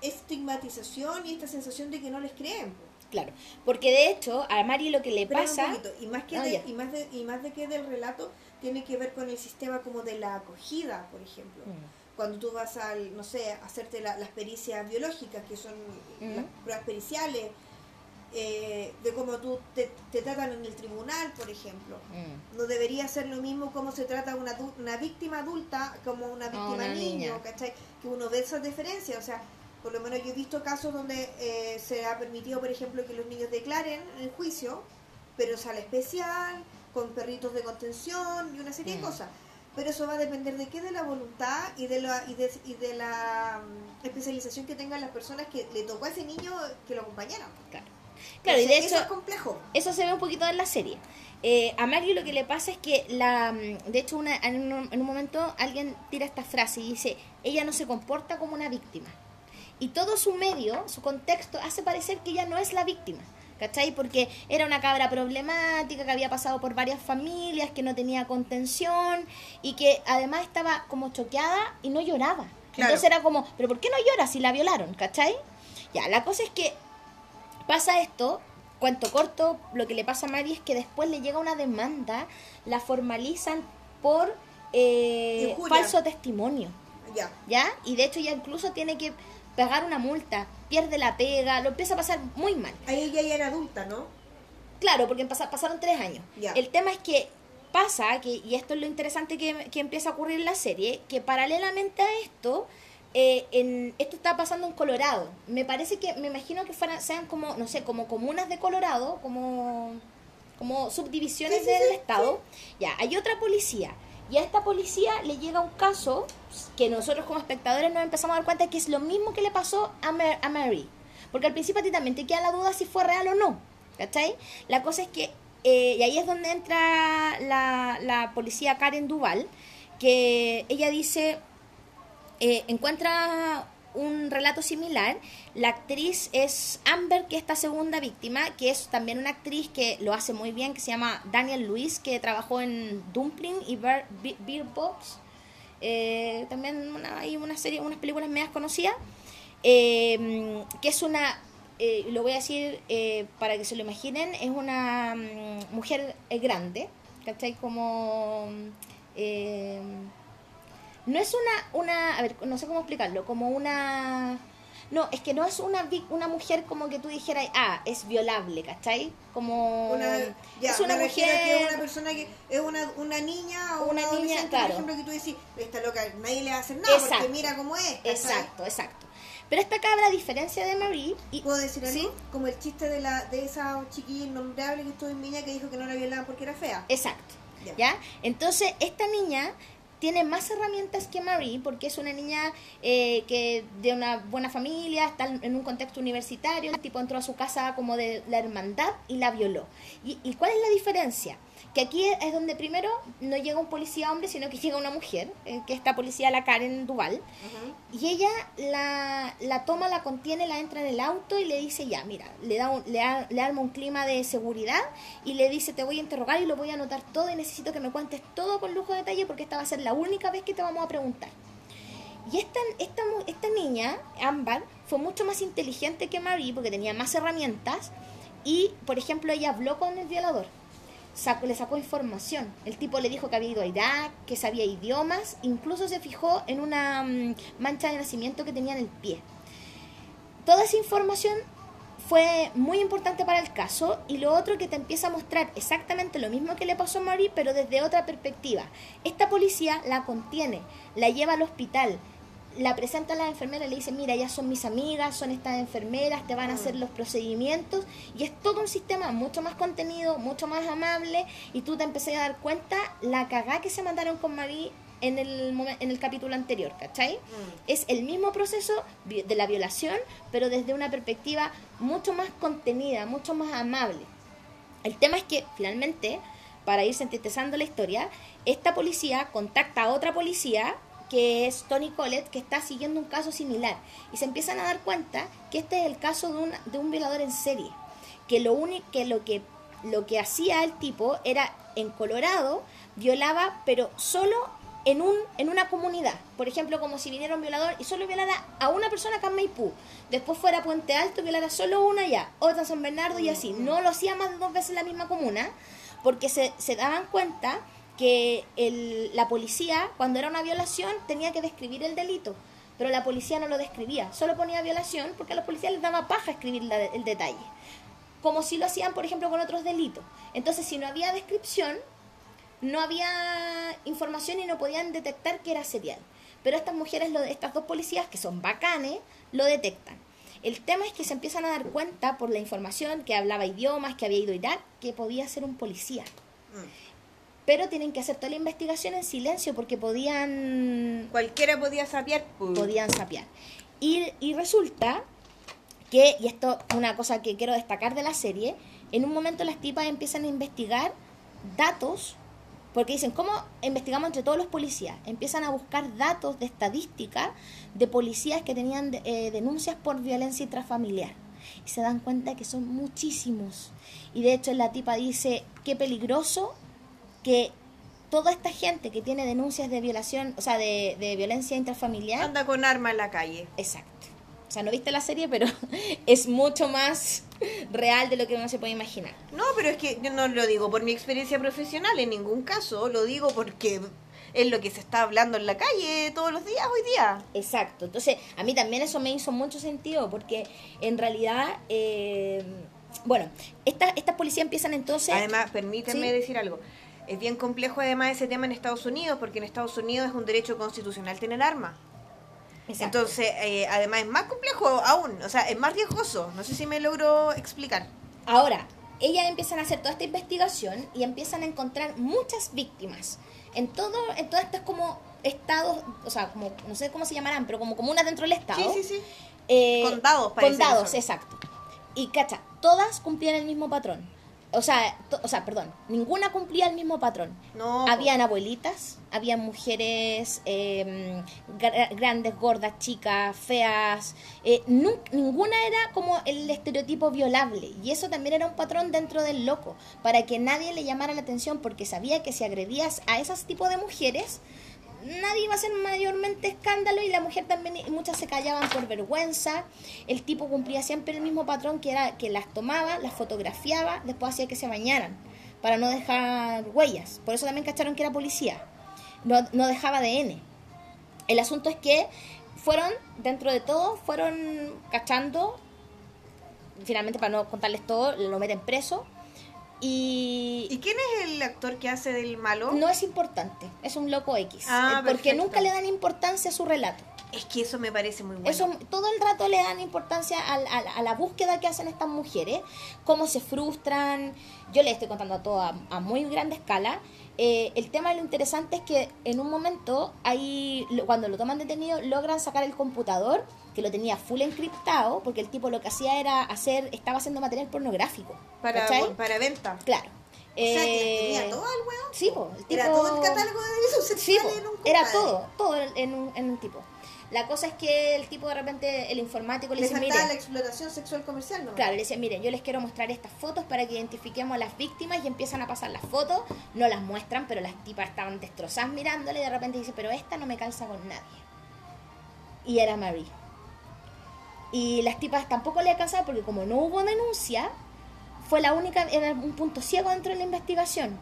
estigmatización y esta sensación de que no les creen. Claro. Porque de hecho, a Mari lo que le pasa... un poquito, y más que Ah, de, y más de, y más de que del relato tiene que ver con el sistema como de la acogida por ejemplo Mm. cuando tú vas al no sé a hacerte la- las pericias biológicas que son Mm. las pruebas periciales eh, de cómo tú te, te tratan en el tribunal por ejemplo Mm. no debería ser lo mismo cómo se trata una, una víctima adulta como una A víctima una niño, niña. ¿cachai? Que uno ve esas diferencias, o sea, por lo menos yo he visto casos donde eh, se ha permitido, por ejemplo, que los niños declaren en el juicio, pero sala especial, con perritos de contención y una serie Mm. de cosas. Pero eso va a depender de qué, de la voluntad y de la, y de, y de la mm, especialización que tengan las personas que le tocó a ese niño que lo acompañaran. Claro. Claro, y de hecho... eso es complejo. Eso se ve un poquito en la serie. Eh, a Mary lo que le pasa es que, la, mm, de hecho, una, en, un, en un momento alguien tira esta frase y dice, ella no se comporta como una víctima. Y todo su medio, su contexto, hace parecer que ella no es la víctima. ¿Cachai? Porque era una cabra problemática que había pasado por varias familias, que no tenía contención y que además estaba como choqueada y no lloraba. Claro. Entonces era como, ¿pero por qué no llora si la violaron? ¿Cachai? Ya, la cosa es que pasa esto, cuento corto, lo que le pasa a Mari es que después le llega una demanda, la formalizan por eh, falso testimonio, Ya. ¿ya? Y de hecho ya incluso tiene que pagar una multa, pierde la pega, lo empieza a pasar muy mal. Ahí ella ya era adulta, ¿no? Claro, porque pasa- pasaron tres años. Ya. El tema es que pasa, que, y esto es lo interesante que, que empieza a ocurrir en la serie, que paralelamente a esto, eh, en, esto está pasando en Colorado. Me parece que, me imagino que fueran, sean como, no sé, como comunas de Colorado, como, como subdivisiones Sí, sí, del sí, estado. Ya, hay otra policía. Y a esta policía le llega un caso que nosotros como espectadores nos empezamos a dar cuenta que es lo mismo que le pasó a, a Mary. Porque al principio a ti también te queda la duda si fue real o no. ¿Cachai? La cosa es que eh, y ahí es donde entra la, la policía Karen Duval, que ella dice, eh, encuentra un relato similar. La actriz es Amber, que es esta segunda víctima, que es también una actriz que lo hace muy bien, que se llama Daniel Luis, que trabajó en Dumpling y Beer, Beer Box. Eh, también hay una serie, unas películas medias conocidas. eh, que es una, eh, lo voy a decir para que se lo imaginen, es una mm, mujer grande, ¿cachai? Como... no es una, una, a ver, no sé cómo explicarlo, como una... No, es que no es una, una mujer como que tú dijeras, ah, es violable, ¿cachai? Como... Una, ya, es una me mujer... que es una persona que es una, una niña o Una una, niña, claro. por ejemplo, que tú decís, esta loca, nadie le va a hacer nada porque mira cómo es. ¿cachai? Exacto, exacto. Pero esta cabra, a diferencia de Marie, y, ¿Puedo decir algo? Sí. Como el chiste de la de esa chiquilla innombrable que estuvo en Viña que dijo que no la violaban porque era fea. Exacto. Ya. ¿Ya? Entonces, esta niña tiene más herramientas que Marie porque es una niña eh, que de una buena familia, está en un contexto universitario, el tipo entró a su casa como de la hermandad y la violó. ¿Y, y cuál es la diferencia? Que aquí es donde primero no llega un policía hombre, sino que llega una mujer, eh, que esta policía, la Karen Duval, y ella la, la toma, la contiene, la entra en el auto y le dice, ya, mira, le, da un- le, ar- le arma un clima de seguridad y le dice, te voy a interrogar y lo voy a anotar todo y necesito que me cuentes todo con lujo de detalle porque esta va a ser la única vez que te vamos a preguntar. Y esta, esta, niña, Amber, fue mucho más inteligente que Marie porque tenía más herramientas y, por ejemplo, ella habló con el violador. Le sacó información. El tipo le dijo que había ido a Irak, que sabía idiomas, incluso se fijó en una mm, mancha de nacimiento que tenía en el pie. Toda esa información fue muy importante para el caso y lo otro que te empieza a mostrar exactamente lo mismo que le pasó a Marie, pero desde otra perspectiva. Esta policía la contiene, la lleva al hospital, la presenta a la enfermera y le dice, mira, ellas son mis amigas, son estas enfermeras, te van a hacer los procedimientos y es todo un sistema mucho más contenido, mucho más amable y tú te empecé a dar cuenta la cagá que se mandaron con Marie en el, en el capítulo anterior, ¿cachai? Es el mismo proceso de la violación, pero desde una perspectiva mucho más contenida, mucho más amable. El tema es que finalmente, para ir sintetizando la historia, esta policía contacta a otra policía que es Tony Collett, que está siguiendo un caso similar. Y se empiezan a dar cuenta que este es el caso de un, de un violador en serie. Que lo único que lo que lo que hacía el tipo era en Colorado violaba, pero solo en un en una comunidad. Por ejemplo, como si viniera un violador y solo violara a una persona acá en Maipú. Después fuera a Puente Alto y violara solo una allá, otra en San Bernardo y así. No lo hacía más de dos veces en la misma comuna, porque se, se daban cuenta que el, la policía, cuando era una violación, tenía que describir el delito. Pero la policía no lo describía, solo ponía violación porque a los policías les daba paja escribir la- el detalle. Como si lo hacían, por ejemplo, con otros delitos. Entonces, si no había descripción, no había información y no podían detectar que era serial. Pero estas mujeres, lo, estas dos policías, que son bacanes, lo detectan. El tema es que se empiezan a dar cuenta por la información que hablaba idiomas, que había ido a Irak, que podía ser un policía. Pero tienen que hacer toda la investigación en silencio porque podían Cualquiera podía sapear. pues. podían sapear. Y, y resulta que, y esto es una cosa que quiero destacar de la serie, en un momento las tipas empiezan a investigar datos, porque dicen, ¿cómo investigamos entre todos los policías? Empiezan a buscar datos de estadística de policías que tenían eh, denuncias por violencia intrafamiliar. Y se dan cuenta que son muchísimos. Y de hecho la tipa dice, qué peligroso que toda esta gente que tiene denuncias de violación, o sea, de, de violencia intrafamiliar, Anda con arma en la calle. Exacto. O sea, no viste la serie, pero [laughs] es mucho más real de lo que uno se puede imaginar. No, pero es que yo no lo digo por mi experiencia profesional en ningún caso, lo digo porque es lo que se está hablando en la calle todos los días hoy día. Exacto. Entonces, a mí también eso me hizo mucho sentido, porque en realidad, eh, bueno, esta- estas policías empiezan entonces... Además, permítanme Sí. decir algo. Es bien complejo además ese tema en Estados Unidos, porque en Estados Unidos es un derecho constitucional tener armas. Exacto. Entonces, eh, además es más complejo aún, o sea, es más riesgoso. No sé si me logro explicar. Ahora, ellas empiezan a hacer toda esta investigación y empiezan a encontrar muchas víctimas. En todo, en todas estas como estados, o sea, como, no sé cómo se llamarán, pero como comunas dentro del estado. Sí, sí, sí. Eh, Condados, parece Condados, exacto. Y cacha, todas cumplían el mismo patrón. O sea, to- o sea, perdón, ninguna cumplía el mismo patrón. No. Habían abuelitas, habían mujeres eh, gra- grandes, gordas, chicas, feas. eh, ninguna era como el estereotipo violable. Y eso también era un patrón dentro del loco, para que nadie le llamara la atención, porque sabía que si agredías a esos tipos de mujeres, nadie iba a hacer mayormente escándalo y la mujer también, muchas se callaban por vergüenza. El tipo cumplía siempre el mismo patrón que era que las tomaba, las fotografiaba, después hacía que se bañaran para no dejar huellas. Por eso también cacharon que era policía. No, no dejaba ADN. El asunto es que fueron, dentro de todo, fueron cachando, finalmente para no contarles todo, lo meten preso. Y, ¿Y quién es el actor que hace del malo? no es importante, es un loco X. Ah, eh, porque perfecto. nunca le dan importancia a su relato. Es que eso me parece muy bueno. Eso todo el rato le dan importancia a, la búsqueda que hacen estas mujeres, cómo se frustran. Yo les estoy contando todo a, a muy grande escala. Eh, el tema lo interesante es que en un momento, ahí, cuando lo toman detenido, logran sacar el computador, que lo tenía full encriptado, porque el tipo lo que hacía era hacer, estaba haciendo material pornográfico. para, ¿cachai? para venta. Claro. O sea, que Eh, tenía todo el weón. Sí, po, el Era tipo- todo el catálogo de delitos Sí, en un era compadre. todo, todo en un, en un tipo. La cosa es que el tipo de repente, el informático le Le dice, faltaba mire, la explotación sexual comercial, ¿no? Claro, le decía, miren, yo les quiero mostrar estas fotos para que identifiquemos a las víctimas y empiezan a pasar las fotos, no las muestran, pero las tipas estaban destrozadas mirándole y de repente dice, pero esta no me calza con nadie. Y era Marie. Y las tipas tampoco le alcanzaban porque como no hubo denuncia, fue la única, era un punto ciego dentro de la investigación.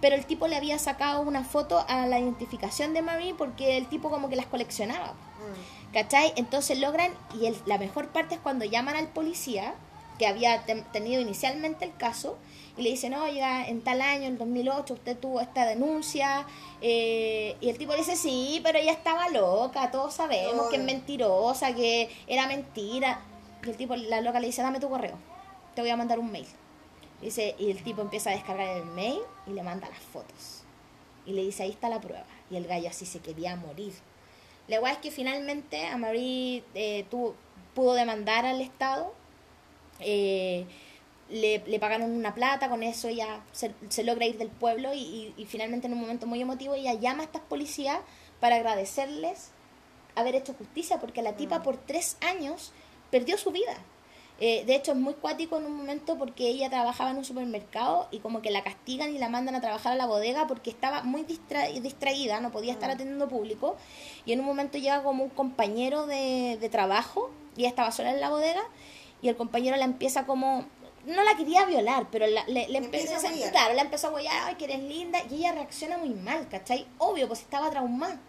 Pero el tipo le había sacado una foto a la identificación de Marie porque el tipo como que las coleccionaba. Mm. ¿Cachai? Entonces logran, y el- la mejor parte es cuando llaman al policía, que había tenido inicialmente el caso, y le dicen, oiga, en tal año, en 2008, usted tuvo esta denuncia, eh, y el tipo dice, sí, pero ella estaba loca, todos sabemos que es mentirosa, que era mentira. Y el tipo, la loca le dice, dame tu correo, te voy a mandar un mail. Dice, y el tipo empieza a descargar el mail y le manda las fotos. Y le dice, ahí está la prueba. Y el gallo así se quería morir. La igual es que finalmente a Marie eh, tuvo- pudo demandar al Estado. Eh, le, le pagaron una plata, con eso ella se, se logra ir del pueblo y, y- y finalmente en un momento muy emotivo ella llama a estas policías para agradecerles haber hecho justicia porque la tipa por tres años perdió su vida. Eh, de hecho es muy cuático en un momento porque ella trabajaba en un supermercado y como que la castigan y la mandan a trabajar a la bodega porque estaba muy distra- distraída, no podía estar atendiendo público. Y en un momento llega como un compañero de, de trabajo y ella estaba sola en la bodega y el compañero la empieza como no la quería violar, pero la- le, le empieza empezó a huear. claro, la empezó a huellar, ay, que eres linda, y ella reacciona muy mal, ¿cachai? Obvio, pues estaba traumada.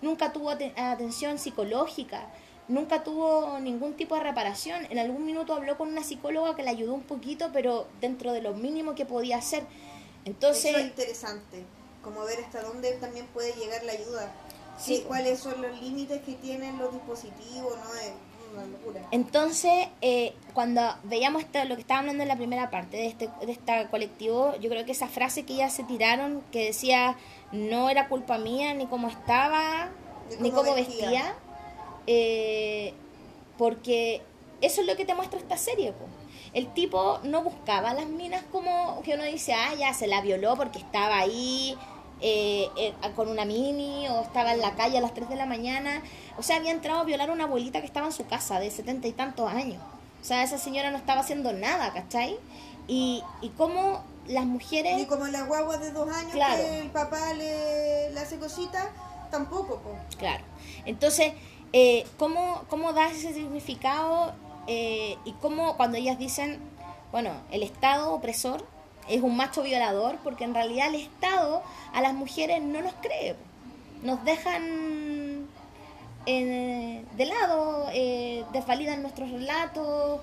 Nunca tuvo aten- atención psicológica, nunca tuvo ningún tipo de reparación. En algún minuto habló con una psicóloga que le ayudó un poquito, pero dentro de lo mínimo que podía hacer. Entonces, Eso es interesante, como ver hasta dónde también puede llegar la ayuda. Sí. Sí, cuáles son los límites que tienen los dispositivos, ¿no? Entonces, eh, cuando veíamos esto, lo que estaba hablando en la primera parte de este, de este colectivo, yo creo que esa frase que ellas se tiraron, que decía, no era culpa mía, ni cómo estaba, Ni ni cómo vestía". vestía, eh, porque eso es lo que te muestra esta serie. po. El tipo no buscaba las minas como que uno dice, ah, ya se la violó porque estaba ahí eh, eh, con una mini o estaba en la calle a las 3 de la mañana. O sea, había entrado a violar a una abuelita que estaba en su casa de setenta y tantos años. O sea, esa señora no estaba haciendo nada, ¿cachai? Y, y cómo las mujeres... Ni como la guagua de dos años Claro. que el papá le, le hace cositas, tampoco, po. Claro. Entonces, eh, ¿cómo, ¿cómo das ese significado? Eh, y cómo cuando ellas dicen, bueno, el Estado opresor es un macho violador, porque en realidad el Estado a las mujeres no nos cree. Nos dejan eh, de lado, eh, desvalidan nuestros relatos,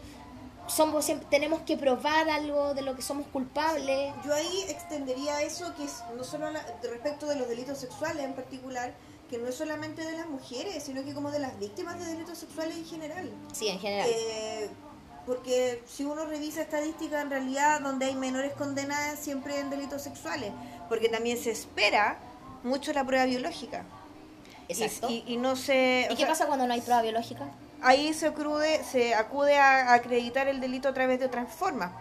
somos siempre, tenemos que probar algo de lo que somos culpables. Yo ahí extendería eso, que es no solo la- respecto de los delitos sexuales en particular, que no es solamente de las mujeres, sino que como de las víctimas de delitos sexuales en general. Sí, en general. Eh, porque si uno revisa estadísticas, en realidad donde hay menores condenadas siempre en delitos sexuales, porque también se espera mucho la prueba biológica. Exacto. Y, y no se... ¿Y qué sea, pasa cuando no hay prueba biológica? ahí se acude, se acude a acreditar el delito a través de otras formas.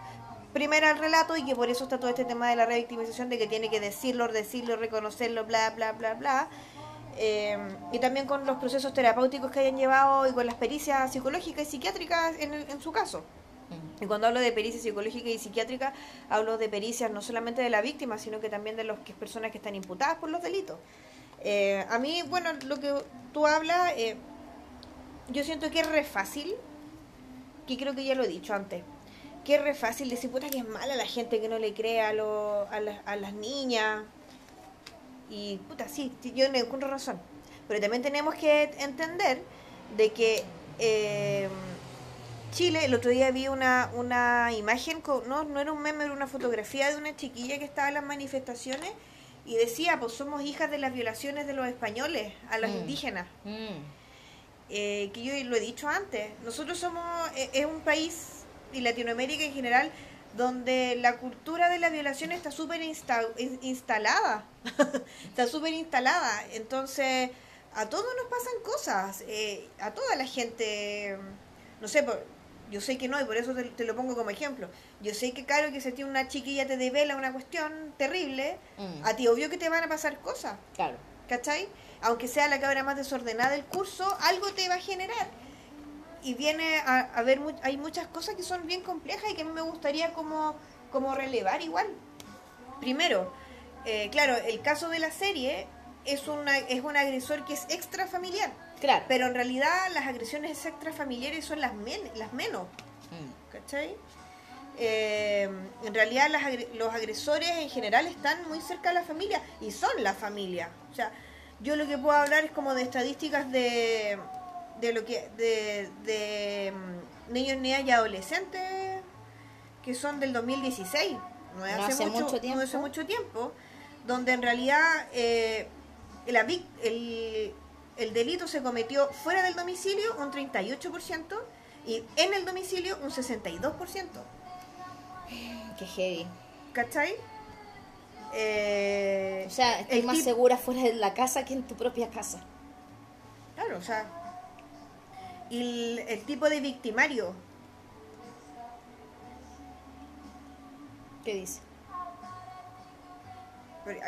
primera al relato y que por eso está todo este tema de la revictimización, de que tiene que decirlo, decirlo, reconocerlo, bla, bla, bla, bla. Eh, y también con los procesos terapéuticos que hayan llevado y con las pericias psicológicas y psiquiátricas en, el- en su caso. Y cuando hablo de pericia psicológica y psiquiátrica, hablo de pericias no solamente de la víctima, sino que también de las que personas que están imputadas por los delitos. Eh, a mí, bueno, lo que tú hablas, eh, yo siento que es re fácil, que creo que ya lo he dicho antes, que es re fácil decir, puta, que es mala la gente que no le cree a, lo- a, las- a las niñas. Y, puta, sí, yo le encuentro razón. Pero también tenemos que entender de que eh, Chile, el otro día vi una, una imagen, con, no, no era un meme, era una fotografía de una chiquilla que estaba en las manifestaciones y decía, pues somos hijas de las violaciones de los españoles a las Mm. indígenas. Mm. Eh, que yo lo he dicho antes, nosotros somos, eh, es un país, y Latinoamérica en general, donde la cultura de la violación está súper insta- in- instalada, [laughs] está súper instalada, entonces a todos nos pasan cosas, eh, a toda la gente, no sé, por- yo sé que no, y por eso te, te lo pongo como ejemplo, yo sé que claro que si a ti una chiquilla te devela una cuestión terrible, Mm. a ti obvio que te van a pasar cosas, Claro. ¿cachai? Aunque sea la cabra más desordenada del curso, algo te va a generar. Y viene a, a ver, mu- hay muchas cosas que son bien complejas y que a mí me gustaría como, como relevar igual. Primero, eh, claro, el caso de la serie es, una, es un agresor que es extrafamiliar, Claro. pero en realidad las agresiones extrafamiliares son las, men- las menos. Mm. ¿cachai? Eh, en realidad las los agresores en general están muy cerca de la familia y son la familia. O sea, yo lo que puedo hablar es como de estadísticas de, de lo que de, de mm, niños, niñas y adolescentes que son del 2016, no es No hace, hace mucho, mucho no hace tiempo. mucho tiempo, donde en realidad eh, la el, el delito se cometió fuera del domicilio un 38% y en el domicilio un 62%. Qué heavy. ¿Cachai? Eh, O sea, estoy más segura fuera de la casa que en tu propia casa. Claro, o sea. Y el, tipo de victimario. ¿Qué dice?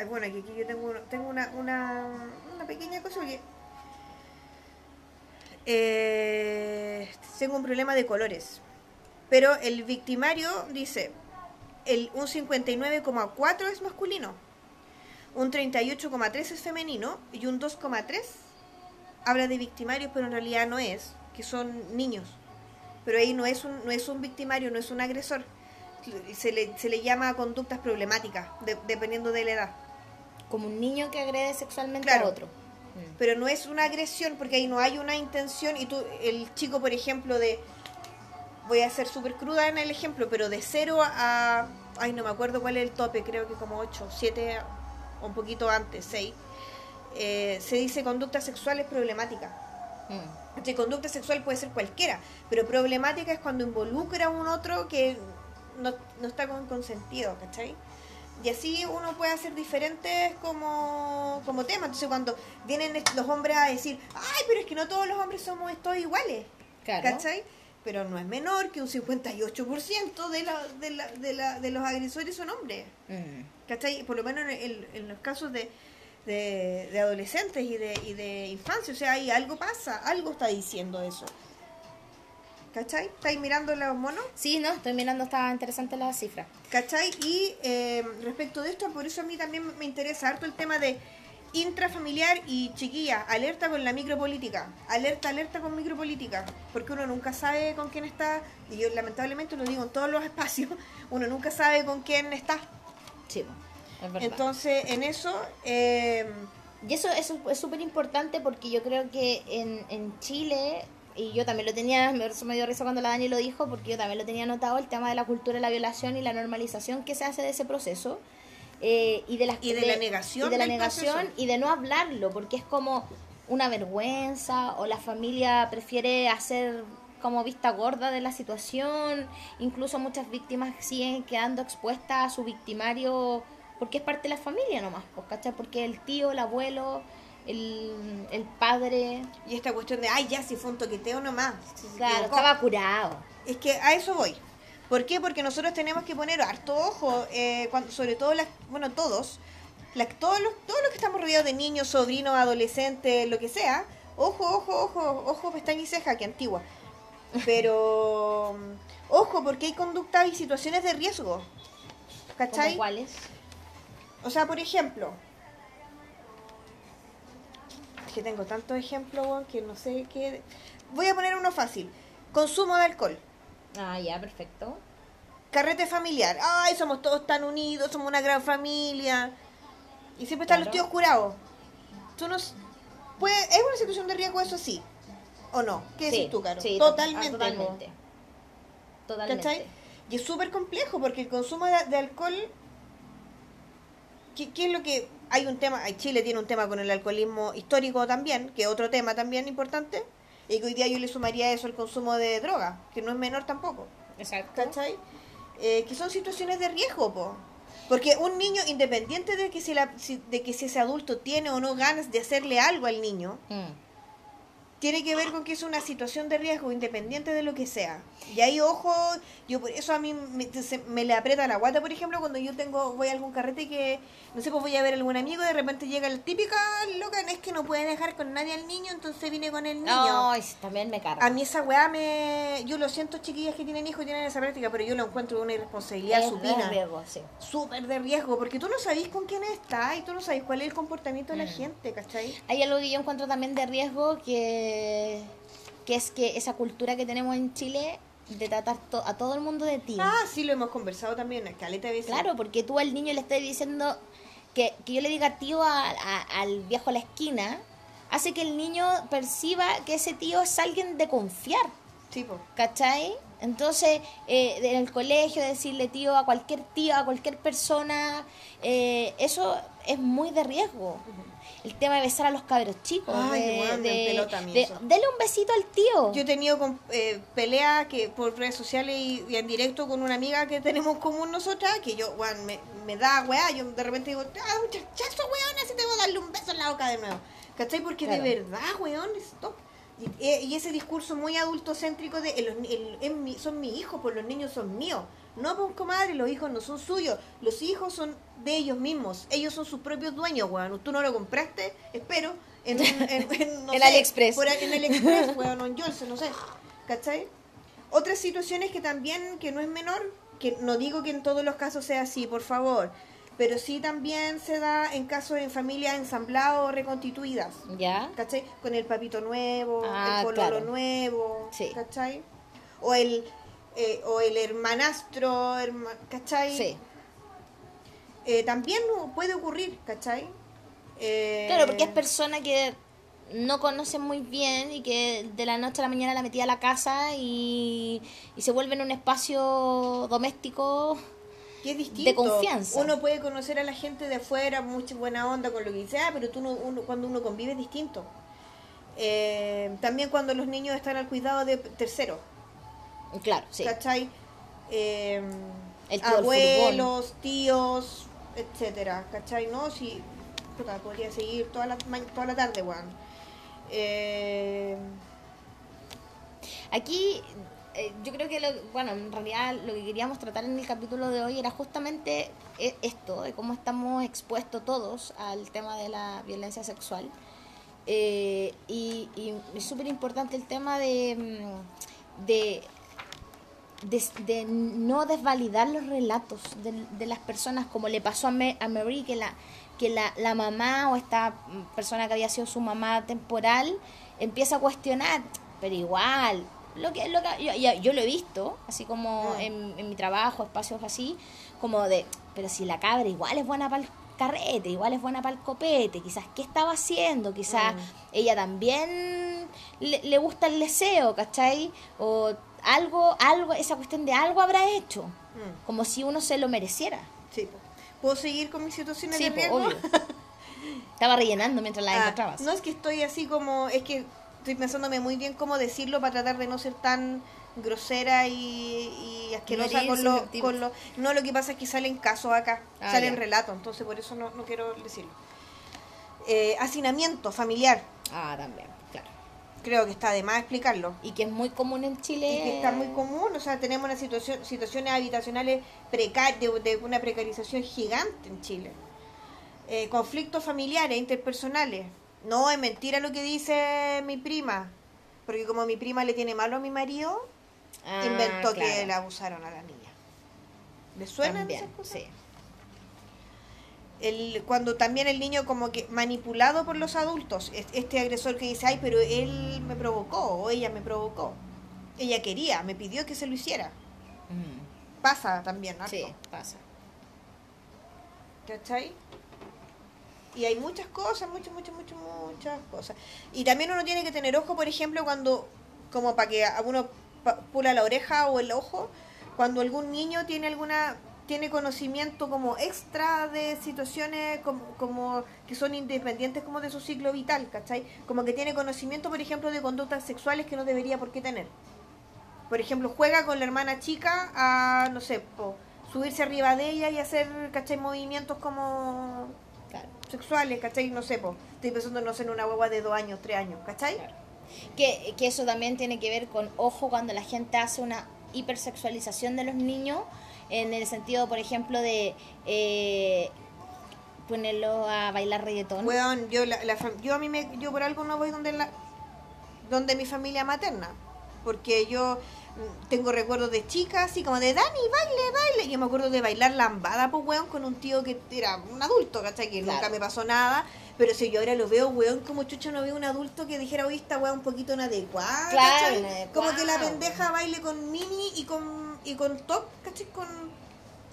Bueno, aquí, yo tengo, tengo una, una, una pequeña cosa eh, tengo un problema de colores. Pero el victimario dice: el, un 59,4 es masculino, un 38,3 es femenino y un 2,3 habla de victimarios, pero en realidad no es, que son niños. Pero ahí no es un, no es un victimario, no es un agresor. Se le, se le llama conductas problemáticas, de- dependiendo de la edad. Como un niño que agrede sexualmente Claro. a otro. Mm. Pero no es una agresión porque ahí no hay una intención y tú, el chico, por ejemplo, de... Voy a ser súper cruda en el ejemplo, pero de 0 a... Ay, no me acuerdo cuál es el tope, creo que como 8, 7 o un poquito antes, 6. se dice conductas sexuales problemáticas. Mm. De conducta sexual puede ser cualquiera, pero problemática es cuando involucra a un otro que no, no está con consentido, ¿cachai? Y así uno puede hacer diferentes como, como temas. Entonces cuando vienen los hombres a decir, ay, pero es que no todos los hombres somos todos iguales, Claro. ¿cachai? Pero no es menor que un 58% de, la, de, la, de, la, de los agresores son hombres. Mm. ¿cachai? Por lo menos en, en- en los casos de, de, de adolescentes y de, y de infancia, o sea, ahí algo pasa, algo está diciendo eso. ¿Cachai? ¿Estáis mirando los monos? Sí, no, estoy mirando, está interesante la cifra. ¿Cachai? Y eh, respecto de esto, por eso a mí también me interesa harto el tema de intrafamiliar y chiquilla, alerta con la micropolítica, alerta, alerta con micropolítica, porque uno nunca sabe con quién está, y yo lamentablemente lo digo en todos los espacios, [laughs] uno nunca sabe con quién está. Sí, es verdad. Entonces, en eso, eh, Y eso, eso es súper importante porque yo creo que en, en Chile, y yo también lo tenía, me, dio risa cuando la Dani lo dijo, porque yo también lo tenía notado, el tema de la cultura de la violación y la normalización que se hace de ese proceso. eh, y de, las, Y de la negación y de la negación proceso. y de no hablarlo, porque es como una vergüenza o la familia prefiere hacer como vista gorda de la situación, incluso muchas víctimas siguen quedando expuestas a su victimario porque es parte de la familia nomás, pues, ¿cachai? Porque el tío, el abuelo, el, el padre, y esta cuestión de, ay, ya, si fue un toqueteo nomás. si claro, equivocó". estaba curado. Es que a eso voy. ¿Por qué? Porque nosotros tenemos que poner harto ojo, eh, cuando, sobre todo, las, bueno, todos, las, todos, los, todos los que estamos rodeados de niños, sobrinos, adolescentes, lo que sea, ojo, ojo, ojo, ojo, pestaña y ceja, que antigua. [laughs] Pero, ojo, porque hay conductas y situaciones de riesgo. ¿Cachai? ¿Cómo cuáles? O sea, por ejemplo, es que tengo tantos ejemplos, weón, que no sé qué. Voy a poner uno fácil: consumo de alcohol. Ah, ya, perfecto. Carrete familiar. Ay, somos todos tan unidos, somos una gran familia. Y siempre están los tíos curados. Tú no. s- Puede, ¿Es una situación de riesgo eso sí? ¿O no? ¿Qué Sí, decís tú, Caro? sí, to- totalmente. ah, totalmente. Totalmente. ¿Cachai? Y es súper complejo porque el consumo de alcohol. ¿Qué, qué es lo que.? Hay un tema. Chile tiene un tema con el alcoholismo histórico también, que es otro tema también importante. Y que hoy día yo le sumaría a eso el consumo de droga, que no es menor tampoco. Exacto. ¿Cachai? Eh, que son situaciones de riesgo, po. Porque un niño, independiente de que, si la, si- de que si ese adulto tiene o no ganas de hacerle algo al niño, Mm. Tiene que ver con que es una situación de riesgo, independiente de lo que sea. Y ahí, ojo, yo por eso a mí me, se- me le aprieta la guata, por ejemplo, cuando yo tengo voy a algún carrete que, no sé, pues voy a ver a algún amigo y de repente llega el típica loca, es que no puede dejar con nadie al niño, entonces vine con el niño. Sí, también me carga. A mí esa weá me... Yo lo siento, chiquillas que tienen hijos y tienen esa práctica, pero yo lo encuentro una irresponsabilidad Es supina. de riesgo, sí. Súper de riesgo, porque tú no sabes con quién está y tú no sabes cuál es el comportamiento de la Mm. gente, ¿cachai? Hay algo que yo encuentro también de riesgo que, que es que esa cultura que tenemos en Chile de tratar to- a todo el mundo de ti. Ah, sí, lo hemos conversado también, caleta de veces. Claro, porque tú al niño le estás diciendo que, que yo le diga tío a- a- al viejo a la esquina, hace que el niño perciba que ese tío es alguien de confiar, Sí, po. ¿cachai? Entonces, eh, en el colegio decirle tío a cualquier tío, a cualquier persona, eh, eso es muy de riesgo. El tema de besar a los cabros chicos, Ay, de, me de- empelota a mí de- dele un besito al tío. Yo he tenido con- eh, pelea que por redes sociales y, y en directo con una amiga que tenemos en común nosotras, que yo, weón, me, me da weá, yo de repente digo, ah, un chachazo, weón, así te voy a darle un beso en la boca de nuevo. ¿Cachai? Porque Claro. de verdad, weón, stop. Y, eh, y ese discurso muy adultocéntrico de el- el- mi- son mis hijos, pues los niños son míos. No, pues comadre, los hijos no son suyos. Los hijos son de ellos mismos. Ellos son sus propios dueños, weón. Tú no lo compraste, espero, en, en, [laughs] en, no En sé, AliExpress. por en AliExpress, [laughs] weón, en no sé. ¿Cachai? Otras situaciones que también, que no es menor, que no digo que en todos los casos sea así, por favor, pero sí también se da en casos en familias ensambladas o reconstituidas. ¿Ya? ¿Cachai? Con el papito nuevo, Ah, el pololo claro. nuevo, Sí. ¿cachai? O el, eh, o el hermanastro, herma- ¿cachai? Sí. Eh, también puede ocurrir, ¿cachai? Eh, Claro, porque es persona que no conoce muy bien y que de la noche a la mañana la metía a la casa y, y se vuelve en un espacio doméstico. Que es distinto. de confianza. Uno puede conocer a la gente de afuera, mucha buena onda con lo que sea, pero tú no, uno, cuando uno convive es distinto. Eh, también cuando los niños están al cuidado de terceros, Claro, sí. ¿cachai? Eh, El tío del abuelos, tíos, etcétera, ¿cachai? No, si puta, podría seguir toda la, toda la tarde, weón. Eh, Aquí eh, yo creo que, lo, bueno, en realidad lo que queríamos tratar en el capítulo de hoy era justamente e- esto, de cómo estamos expuestos todos al tema de la violencia sexual. Eh, y, y es súper importante el tema de, mm, de, de, de no desvalidar los relatos de, de las personas, como le pasó a, Me- a Mary, que la que la, la mamá o esta persona que había sido su mamá temporal empieza a cuestionar, pero igual, lo que, lo que yo, yo- lo he visto, así como Mm. en, en mi trabajo, espacios así, como de, pero si la cabra igual es buena para el carrete, igual es buena para el copete, quizás qué estaba haciendo, quizás Mm. ella también le, le gusta el deseo, ¿cachai? O algo, algo, esa cuestión de algo habrá hecho, mm, como si uno se lo mereciera. sí. ¿Puedo seguir con mis situaciones Sí, de po, riesgo? obvio. [laughs] Estaba rellenando mientras la Ah, encontrabas. no es que estoy así como, es que estoy pensándome muy bien cómo decirlo para tratar de no ser tan grosera y, y asquerosa con lo, susceptibles. con lo... No, lo que pasa es que salen casos acá, Ah, salen ya. relatos, entonces por eso no, no quiero decirlo. Eh, hacinamiento familiar. Ah, también, claro. Creo que está de más explicarlo. Y que es muy común en Chile. Y que está muy común, o sea, tenemos una situación, situaciones habitacionales precarias, de, de una precarización gigante en Chile. Eh, conflictos familiares, interpersonales. No, es mentira lo que dice mi prima, porque como mi prima le tiene malo a mi marido, Ah, inventó que la abusaron a la niña. ¿Le suenan También, esas cosas? sí. el, cuando también el niño como que manipulado por los adultos, es- este agresor que dice, ay, pero él me provocó o ella me provocó, ella quería, me pidió que se lo hiciera. Mm, Pasa también, ¿no? Sí, pasa. ¿Cachai? Y hay muchas cosas, muchas, muchas, muchas, muchas cosas. Y también uno tiene que tener ojo, por ejemplo, cuando, como para que a uno pula la oreja o el ojo, cuando algún niño tiene alguna tiene conocimiento como extra de situaciones como, como que son independientes como de su ciclo vital, ¿cachai? Como que tiene conocimiento, por ejemplo, de conductas sexuales que no debería por qué tener. Por ejemplo, juega con la hermana chica a, no sé, subirse arriba de ella y hacer, ¿cachai? Movimientos como. Sexuales, ¿cachai? No sé, po. estoy pensando, no sé, en una hueva de dos años, tres años, ¿cachai? Claro. Que, que eso también tiene que ver con, ojo, cuando la gente hace una hipersexualización de los niños, en el sentido, por ejemplo, de eh, ponerlo a bailar reggaetón. Weón, yo, la, yo a mí me, yo por algo no voy donde la, donde mi familia materna, porque yo tengo recuerdos de chicas así como de Dani, baile, baile. Yo me acuerdo de bailar lambada, pues weón, con un tío que era un adulto, ¿cachai? Que nunca me pasó nada. Pero si yo ahora lo veo, weón, como chucha no veo un adulto que dijera, oye, esta weón un poquito inadecuada, Claro, Como que la pendeja baile con mini y con, y con top, ¿cachai? Con,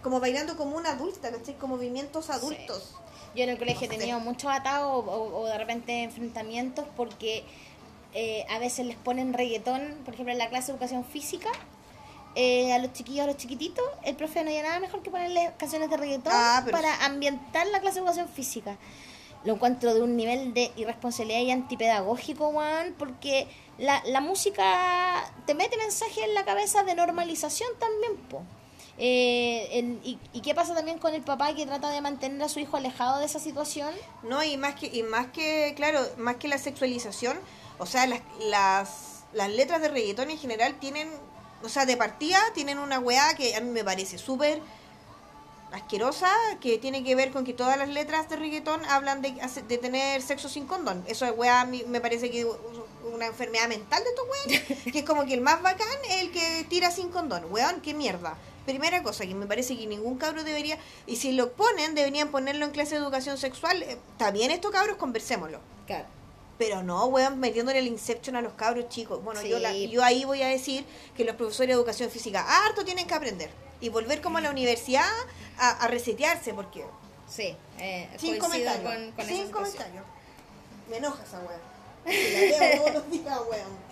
como bailando como una adulta, ¿cachai? Con movimientos adultos. Yo en el colegio he No tenido muchos atados o de repente enfrentamientos porque eh, a veces les ponen reggaetón, por ejemplo en la clase de educación física, eh, a los chiquillos, a los chiquititos, el profe no había nada mejor que ponerle canciones de reggaetón Ah, para ambientar la clase de educación física. Lo encuentro de un nivel de irresponsabilidad y antipedagógico, Juan, porque la, la música te mete mensajes en la cabeza de normalización también, po. Eh, y, ¿Y qué pasa también con el papá que trata de mantener a su hijo alejado de esa situación? No, y más que, y más que, claro, más que la sexualización, o sea, las, las, las letras de reggaetón en general tienen, o sea, de partida tienen una weá que a mí me parece súper asquerosa, que tiene que ver con que todas las letras de reggaetón hablan de, de tener sexo sin condón. Eso es weá, a mí me parece que una enfermedad mental de estos weones, [laughs] que es como que el más bacán es el que tira sin condón. Weón, qué mierda. Primera cosa, que me parece que ningún cabro debería, y si lo ponen, deberían ponerlo en clase de educación sexual. Eh, Está bien esto, cabros, conversémoslo. Claro. Pero no, weón, metiéndole el Inception a los cabros chicos. Bueno, yo, la- yo ahí voy a decir que los profesores de educación física harto tienen que aprender. Y volver como a la universidad a, a resetearse, porque... Sí, eh, Sin coincido comentarios. con, con sin comentarios. Me enoja esa weón. La leo todos los [laughs] días, weón.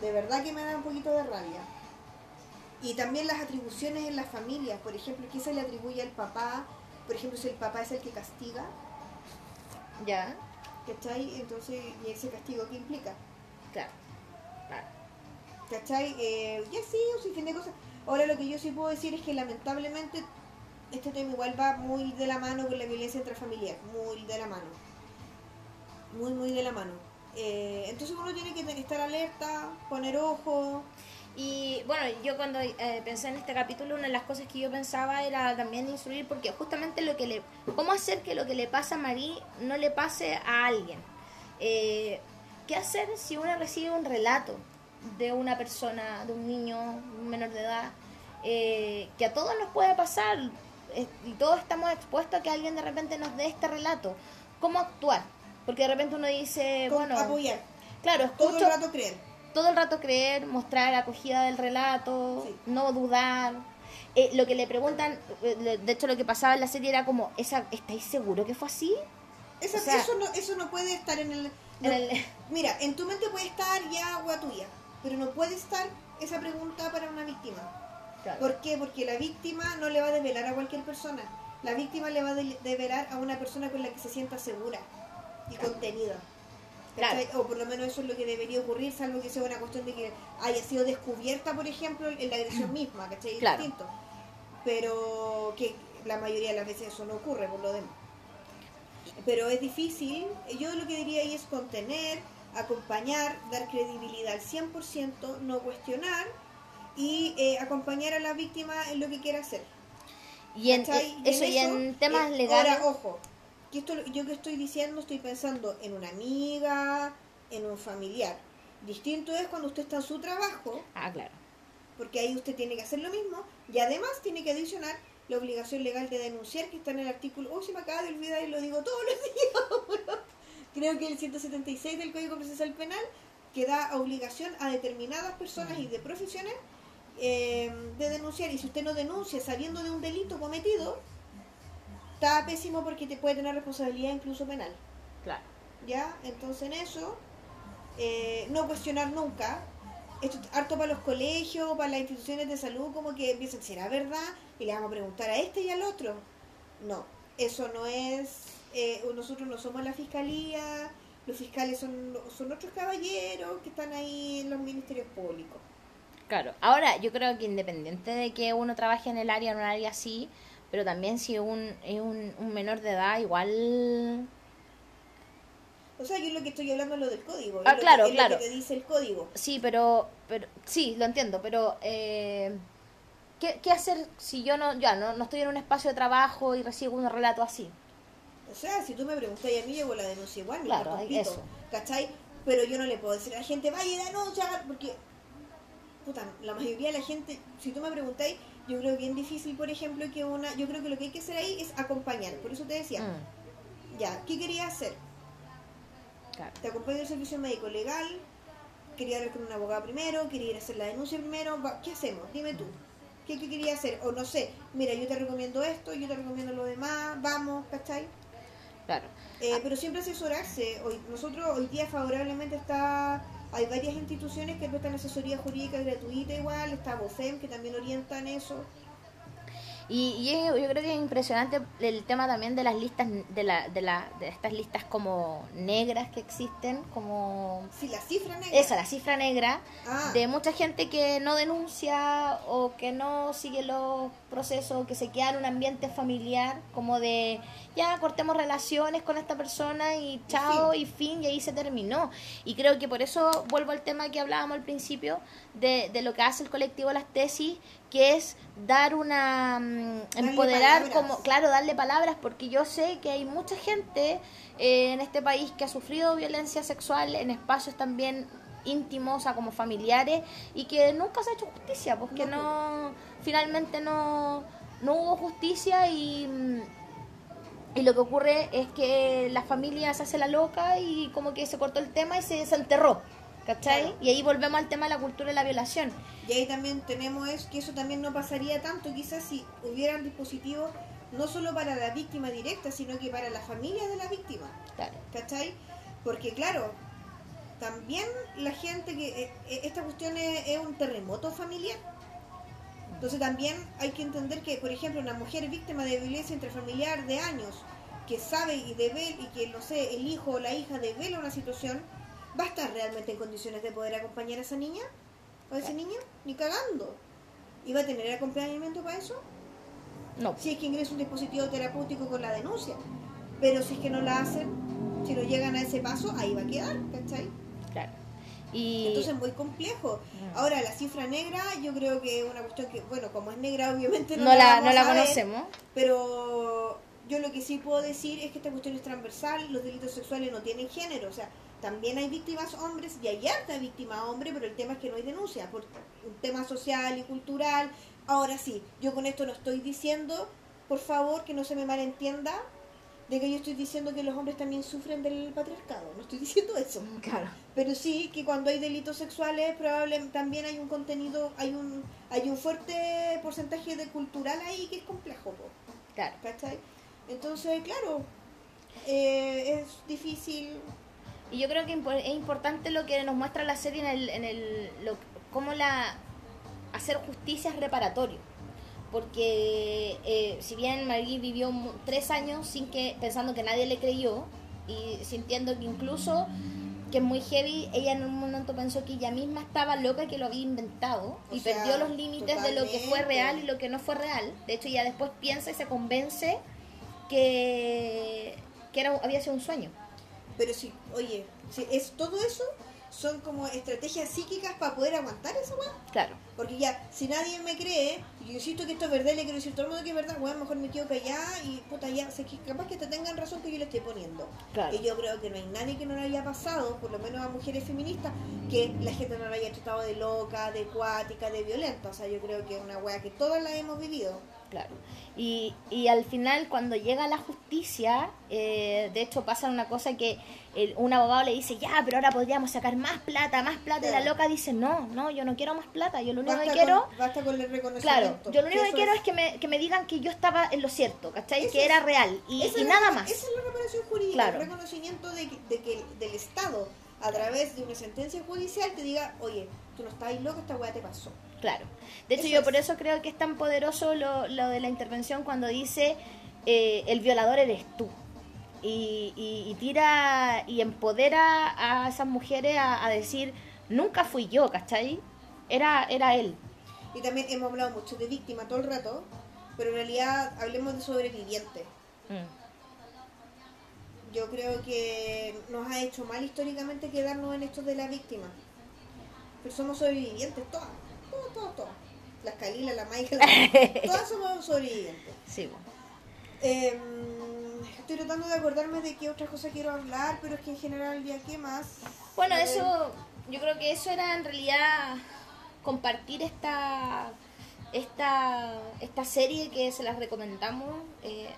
De verdad que me da un poquito de rabia. Y también las atribuciones en las familias. Por ejemplo, ¿qué se le atribuye al papá? Por ejemplo, si el papá es el que castiga, Ya, ¿cachai? Entonces, ¿y ese castigo qué implica? claro. claro. ¿Cachai? Eh, ya sí, un sinfín de cosas. Ahora lo que yo sí puedo decir es que lamentablemente este tema igual va muy de la mano con la violencia intrafamiliar, muy de la mano. Muy, muy de la mano. Eh, entonces uno tiene que estar alerta, poner ojo. Y bueno, yo cuando eh, pensé en este capítulo, una de las cosas que yo pensaba era también instruir, porque justamente lo que le. ¿Cómo hacer que lo que le pasa a Marí no le pase a alguien? Eh, ¿Qué hacer si uno recibe un relato de una persona, de un niño, un menor de edad, eh, que a todos nos puede pasar eh, y todos estamos expuestos a que alguien de repente nos dé este relato? ¿Cómo actuar? Porque de repente uno dice, con- bueno, apoyar. claro, Todo escucho, el rato creer. Todo el rato creer, mostrar acogida del relato, Sí. no dudar. Eh, lo que le preguntan, eh, de hecho lo que pasaba en la serie era como, ¿Esa, ¿estáis seguro que fue así? O sea- eso, no, eso no puede estar en el... no- En el- [laughs] Mira, en tu mente puede estar ya agua tuya, pero no puede estar esa pregunta para una víctima. ¿Por qué? Porque la víctima no le va a desvelar a cualquier persona. La víctima le va a de- develar a una persona con la que se sienta segura y contenida. O por lo menos eso es lo que debería ocurrir, salvo que sea una cuestión de que haya sido descubierta, por ejemplo, en la agresión [clears throat] misma, ¿cachai? Es Claro. distinto. Pero que la mayoría de las veces eso no ocurre, por lo demás. Pero es difícil. Yo lo que diría ahí es contener, acompañar, dar credibilidad al 100%, no cuestionar y eh, acompañar a la víctima en lo que quiera hacer. Y en, eh, eso, y en temas eh, legales. Ahora, ojo, que esto, yo que estoy diciendo, estoy pensando en una amiga, en un familiar. Distinto es cuando usted está en su trabajo, Ah, claro. porque ahí usted tiene que hacer lo mismo, y además tiene que adicionar la obligación legal de denunciar, que está en el artículo, oh, se me acaba de olvidar y lo digo todos los [laughs] días, creo que el 176 del Código Procesal Penal, que da obligación a determinadas personas y de profesiones eh, de denunciar, y si usted no denuncia sabiendo de un delito cometido, está pésimo porque te puede tener responsabilidad incluso penal. Claro. ¿Ya? Entonces en eso, eh, no cuestionar nunca. Esto es harto para los colegios, para las instituciones de salud, como que empiezan, ¿será verdad? Y le vamos a preguntar a este y al otro. No, eso no es, eh, nosotros no somos la fiscalía, los fiscales son, son otros caballeros que están ahí en los ministerios públicos. Claro. Ahora, yo creo que independiente de que uno trabaje en el área, en un área así, pero también si un, es un, un menor de edad, igual... O sea, yo lo que estoy hablando es lo del código. Ah, es lo claro, que, es claro. lo que te dice el código. Sí, pero, pero sí, lo entiendo, pero eh, ¿qué, ¿qué hacer si yo no, ya no, no estoy en un espacio de trabajo y recibo un relato así? O sea, si tú me preguntas a mí, llevo la denuncia igual, me Claro, pito, eso. ¿cachai? Pero yo no le puedo decir a la gente, vaya y denuncia, haga-", porque, puta, la mayoría de la gente, si tú me preguntáis, yo creo que es bien difícil, por ejemplo, que una, yo creo que lo que hay que hacer ahí es acompañar, por eso te decía, Mm, ya, ¿qué quería hacer? claro. Te acompaño al servicio médico legal, quería hablar con un abogado primero, quería ir a hacer la denuncia primero, ¿qué hacemos? Dime tú. ¿Qué, ¿Qué quería hacer? O no sé, mira, yo te recomiendo esto, yo te recomiendo lo demás, vamos, ¿cachai? Claro. Eh, pero siempre asesorarse. Hoy, nosotros hoy día favorablemente está hay varias instituciones que prestan asesoría jurídica gratuita igual, está BOFEM que también orienta en eso. Y, yo creo que es impresionante el tema también de las listas, de, la, de, la, de estas listas como negras que existen, como Si la cifra negra. esa, la cifra negra, Ah. de mucha gente que no denuncia o que no sigue los procesos, que se queda en un ambiente familiar, como de ya cortemos relaciones con esta persona y chao y fin, y ahí se terminó. Y creo que por eso vuelvo al tema que hablábamos al principio, de, de lo que hace el colectivo Las Tesis, que es dar una... mm, Darle empoderar palabras. como claro, darle palabras, porque yo sé que hay mucha gente eh, en este país que ha sufrido violencia sexual en espacios también íntimos, o sea, como familiares, y que nunca se ha hecho justicia, porque No, no, finalmente no, no hubo justicia y, mm, y lo que ocurre es que la familia se hace la loca y como que se cortó el tema y se desenterró, ¿cachai? Claro. Y ahí volvemos al tema de la cultura de la violación. Y ahí también tenemos es que eso también no pasaría tanto quizás si hubieran dispositivos no solo para la víctima directa, sino que para la familia de la víctima. Claro. ¿Cachai? Porque claro, también la gente que... eh, eh, esta cuestión es, es un terremoto familiar. Entonces también hay que entender que, por ejemplo, una mujer víctima de violencia intrafamiliar de años, que sabe y debe, y que, no sé, el hijo o la hija devela una situación, ¿va a estar realmente en condiciones de poder acompañar a esa niña? ¿O a ese niño? Ni cagando. ¿Y va a tener acompañamiento para eso? No, si es que ingresa un dispositivo terapéutico con la denuncia. Pero si es que no la hacen, si no llegan a ese paso, ahí va a quedar, ¿cachai? claro. Y Entonces es muy complejo. Mm. Ahora, la cifra negra, yo creo que es una cuestión que, bueno, como es negra, obviamente no, no la, vamos no la conocemos. Pero yo lo que sí puedo decir es que esta cuestión es transversal, los delitos sexuales no tienen género, o sea, también hay víctimas hombres y hay harta víctima hombre, pero el tema es que no hay denuncia, por un tema social y cultural. Ahora sí, yo con esto no estoy diciendo, por favor, que no se me malentienda, de que yo estoy diciendo que los hombres también sufren del patriarcado, no estoy [laughs] diciendo eso. Claro. Pero sí que cuando hay delitos sexuales probablemente también hay un contenido, hay un hay un fuerte porcentaje de cultural ahí que es complejo, po, Claro. ¿cachai? Entonces, claro, eh, es difícil. Y yo creo que es importante lo que nos muestra la serie en el, en el lo, cómo la hacer justicia es reparatorio. Porque eh, si bien Marie vivió tres años sin que pensando que nadie le creyó y sintiendo que incluso que es muy heavy, ella en un momento pensó que ella misma estaba loca que lo había inventado O y sea, perdió los límites de lo que fue real y lo que no fue real. De hecho, ella después piensa y se convence que, que era, había sido un sueño. Pero si, oye, si es todo eso son como estrategias psíquicas para poder aguantar esa weá. Claro. Porque ya, si nadie me cree, yo insisto que esto es verdad y le quiero decir todo el mundo que es verdad, weón, mejor me quedo callada y puta ya, sé que capaz que te tengan razón que yo le estoy poniendo. Claro. Y yo creo que no hay nadie que no le haya pasado, por lo menos a mujeres feministas, que la gente no la haya tratado de loca, de cuática, de violenta. O sea, yo creo que es una weá que todas la hemos vivido. Claro. Y, y al final, cuando llega la justicia, eh, de hecho pasa una cosa que el- un abogado le dice, ya, pero ahora podríamos sacar más plata, más plata. Y la Claro. loca dice, no, no, yo no quiero más plata. Yo lo único Basta que quiero... con, basta con el Claro, reconocimiento. yo lo único que quiero es- es que me, que me digan que yo estaba en lo cierto, ¿cachai? Eso que era real y, nada más. Esa es la reparación jurídica, Claro. el reconocimiento de, que- de que del Estado, a través de una sentencia judicial, te diga, oye, tú no estás loco, esta weá te pasó. Claro. De hecho, Eso yo es. por eso creo que es tan poderoso lo, lo de la intervención cuando dice eh, el violador eres tú. Y, y- y tira y empodera a esas mujeres a, a decir, nunca fui yo, ¿cachai? Era, era él. Y también hemos hablado mucho de víctima todo el rato, pero en realidad hablemos de sobreviviente. Mm. Yo creo que nos ha hecho mal históricamente quedarnos en esto de la víctima. Pero somos sobrevivientes, todas, todas, todas, todas. Las la Maika, la- [laughs] todas somos sobrevivientes. Sí, bueno. Eh, estoy tratando de acordarme de qué otra cosa quiero hablar, pero es que en general ya qué más. Bueno, Eh, eso, yo creo que eso era en realidad compartir esta esta, esta serie que se las recomendamos eh,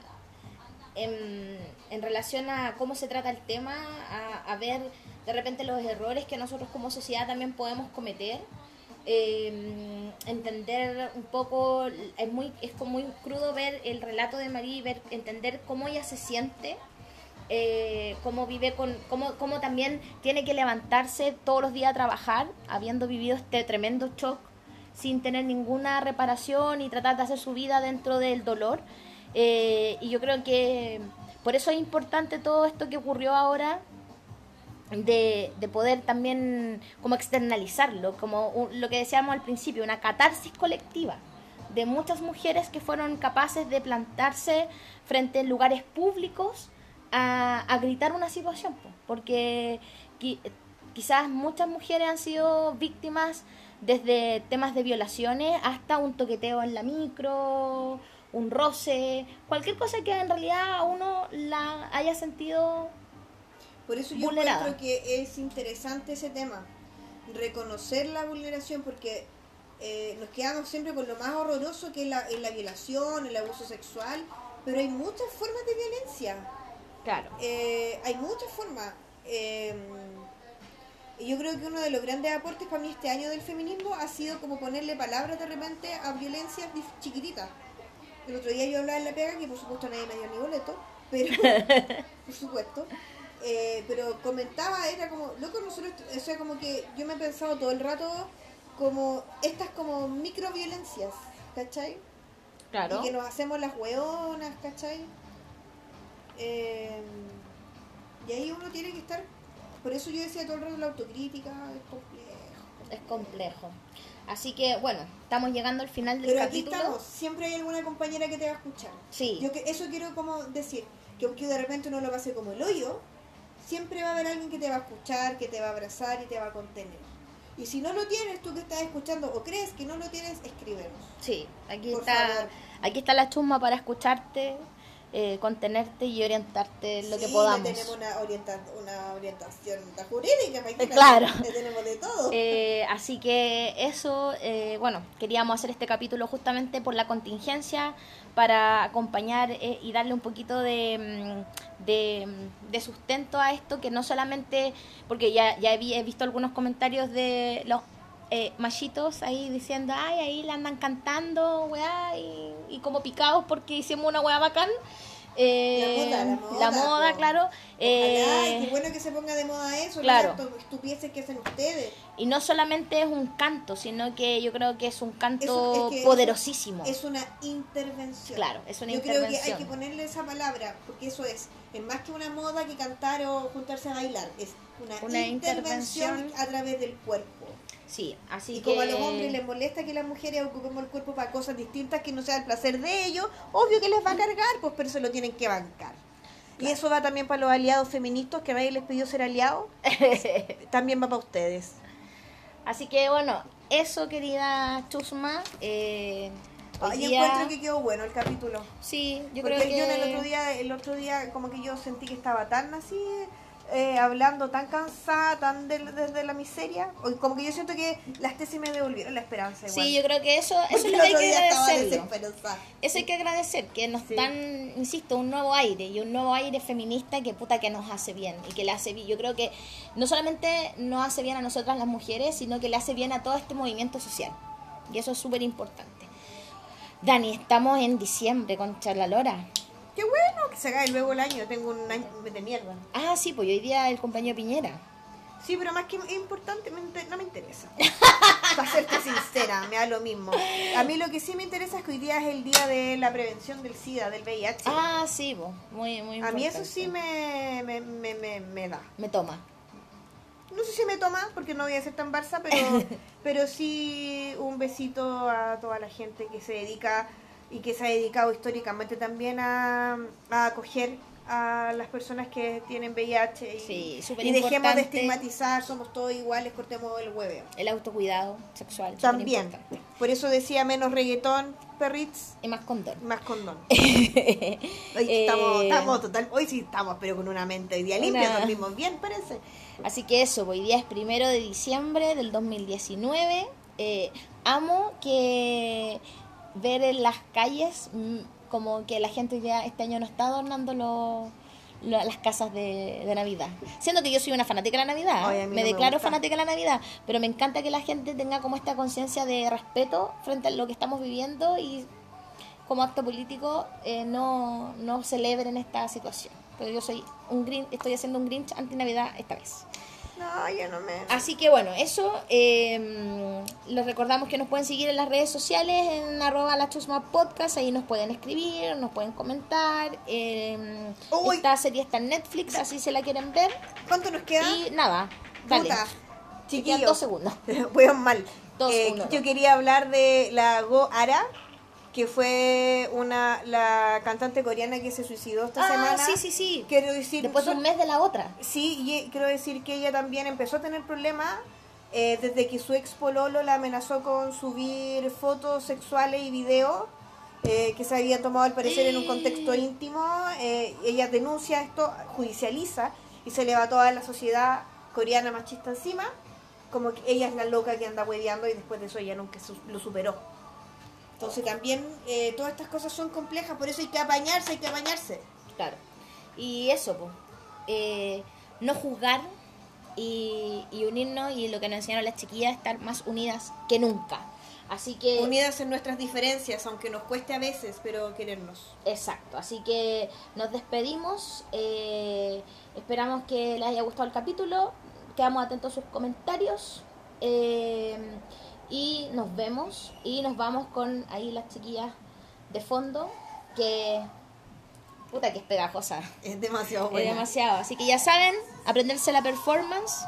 en, en relación a cómo se trata el tema, a, a ver de repente los errores que nosotros como sociedad también podemos cometer. Eh, entender un poco es muy es muy crudo ver el relato de María y ver entender cómo ella se siente eh, cómo vive con cómo, cómo también tiene que levantarse todos los días a trabajar habiendo vivido este tremendo shock sin tener ninguna reparación y tratar de hacer su vida dentro del dolor. Eh, y yo creo que por eso es importante todo esto que ocurrió ahora de, de poder también como externalizarlo, como lo que decíamos al principio, una catarsis colectiva de muchas mujeres que fueron capaces de plantarse frente a lugares públicos a, gritar una situación, po, porque qui- quizás muchas mujeres han sido víctimas desde temas de violaciones hasta un toqueteo en la micro, un roce, cualquier cosa que en realidad uno la haya sentido Por eso yo vulnerada. encuentro que es interesante ese tema, reconocer la vulneración, porque eh, nos quedamos siempre con lo más horroroso que es la, es la violación, el abuso sexual, pero hay muchas formas de violencia. Claro. Eh, hay muchas formas. Eh, yo creo que uno de los grandes aportes para mí este año del feminismo ha sido como ponerle palabras de repente a violencias chiquititas. El otro día yo hablaba en la pega, que por supuesto nadie me dio ni boleto, pero [laughs] por supuesto. Eh, pero comentaba, era como, loco, nosotros, o sea, como que yo me he pensado todo el rato como estas como microviolencias, ¿cachai? Claro. Y que nos hacemos las hueonas, ¿cachai? Eh, y ahí uno tiene que estar. Por eso yo decía todo el rato la autocrítica, es complejo. Es complejo. Así que, bueno, estamos llegando al final del Pero aquí capítulo. estamos, siempre hay alguna compañera que te va a escuchar. Sí. Yo que eso quiero como decir, que aunque de repente uno lo pase como el hoyo, siempre va a haber alguien que te va a escuchar, que te va a abrazar y te va a contener. Y si no lo tienes, tú que estás escuchando o crees que no lo tienes, escríbenos. Sí, aquí Por está, favor. aquí está la chusma para escucharte, eh, contenerte y orientarte en lo que podamos. le tenemos una, orienta una orientación jurídica, imagínate. Claro. Le [laughs] tenemos de todo. [laughs] Eh, así que eso, eh, bueno, queríamos hacer este capítulo justamente por la contingencia, para acompañar eh, y darle un poquito de, mm, mm, de sustento a esto, que no solamente, porque ya, ya he visto algunos comentarios de los eh, machitos ahí diciendo, ay, ahí la andan cantando, weá, y, y como picados porque hicimos una weá bacán. Eh, La moda, la moda, po. claro. Ojalá, eh, y qué bueno que se ponga de moda eso, claro. no estupideces que hacen ustedes. Y no solamente es un canto, sino que yo creo que es un canto Eso- es que poderosísimo. Es una intervención. Claro, es una Yo creo que hay intervención. que ponerle esa palabra, porque eso es, es más que una moda que cantar o juntarse a bailar, es una, Una intervención, intervención. a través del cuerpo. Sí, así Y que... como a los hombres les molesta que las mujeres ocupemos el cuerpo para cosas distintas que no sea el placer de ellos, obvio que les va a cargar, pues pero se lo tienen que bancar. Y eso va también para los aliados feministas, que nadie les pidió ser aliados. [laughs] también va para ustedes. Así que bueno, eso querida Chusma. Eh, hoy Ay, yo día- encuentro que quedó bueno el capítulo. Sí, yo Porque creo que... yo el otro día, el otro día como que yo sentí que estaba tan así, eh, hablando tan cansada, tan de- desde la miseria. Como que yo siento que las tesis me devolvieron la esperanza igual. Sí, yo creo que eso, eso es lo que hay que desesperanzada. Eso hay que agradecer, que nos Sí. dan, insisto, un nuevo aire y un nuevo aire feminista que puta que nos hace bien y que le hace bien. Yo creo que no solamente nos hace bien a nosotras las mujeres, sino que le hace bien a todo este movimiento social. Y eso es súper importante. Dani, estamos en diciembre con Charla Lora. Qué bueno que se acabe luego el año, tengo un año de mierda. Ah, sí, pues hoy día el compañero Piñera. Sí, pero más que importante, me inter- no me interesa. [laughs] Para serte sincera, me da lo mismo. A mí lo que sí me interesa es que hoy día es el día de la prevención del SIDA, del VIH. Ah, sí, pues, muy, muy A mí eso importante. sí me, me, me, me, me da. Me toma. No sé si me toma, porque no voy a ser tan Barça, pero, [laughs] pero sí un besito a toda la gente que se dedica y que se ha dedicado históricamente también a, a acoger a las personas que tienen VIH. Y, Sí, y dejemos de estigmatizar, somos todos iguales, cortemos el hueveo. El autocuidado sexual. También. Por eso decía menos reggaetón, perrits, Y más condón. más condón. [laughs] Hoy estamos, Eh, estamos total, hoy sí estamos, pero con una mente hoy día limpia, Una- dormimos bien, parece. Así que eso, hoy día es primero de diciembre del 2019. Eh, amo que ver en las calles mm, como que la gente ya este año no está adornando las casas de, de Navidad. Siendo que yo soy una fanática de la Navidad, me no declaro fanática de la Navidad, pero me encanta que la gente tenga como esta conciencia de respeto frente a lo que estamos viviendo y como acto político eh, no, no celebren esta situación. Pero yo soy un Grinch, estoy haciendo un Grinch anti-Navidad esta vez. No, yo no me... Así que bueno, eso. eh, les recordamos que nos pueden seguir en las redes sociales, en arroba la chusma podcast, ahí nos pueden escribir, nos pueden comentar. eh, Uy. esta serie está en Netflix, así se la quieren ver. ¿Cuánto nos queda? Y nada, dale. Puta, chiquillos. dos segundos. [laughs] Voy mal. Dos, Eh, uno, yo no. quería hablar de la Go Ara, que fue una la cantante coreana que se suicidó esta Ah, semana. sí, sí, sí. Quiero decir, Después de un mes de la otra. Sí, y quiero decir que ella también empezó a tener problemas eh, desde que su ex pololo la amenazó con subir fotos sexuales y videos eh, que se habían tomado al parecer en un contexto íntimo. Eh, ella denuncia esto, judicializa y se le va toda la sociedad coreana machista encima, como que ella es la loca que anda hueveando y después de eso ella nunca su- lo superó. Entonces también eh, todas estas cosas son complejas, por eso hay que apañarse, hay que apañarse. Claro. Y eso, pues. eh, no juzgar y, y unirnos y lo que nos enseñaron las chiquillas, estar más unidas que nunca. Así que... Unidas en nuestras diferencias, aunque nos cueste a veces, pero querernos. Exacto, así que nos despedimos. eh, esperamos que les haya gustado el capítulo. Quedamos atentos a sus comentarios. eh, y nos vemos. Y nos vamos con ahí las chiquillas de fondo. Que. Puta que es pegajosa. Es demasiado Es buena. demasiado. Así que ya saben, aprenderse la performance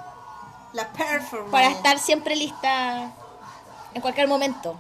La performance. para estar siempre lista en cualquier momento.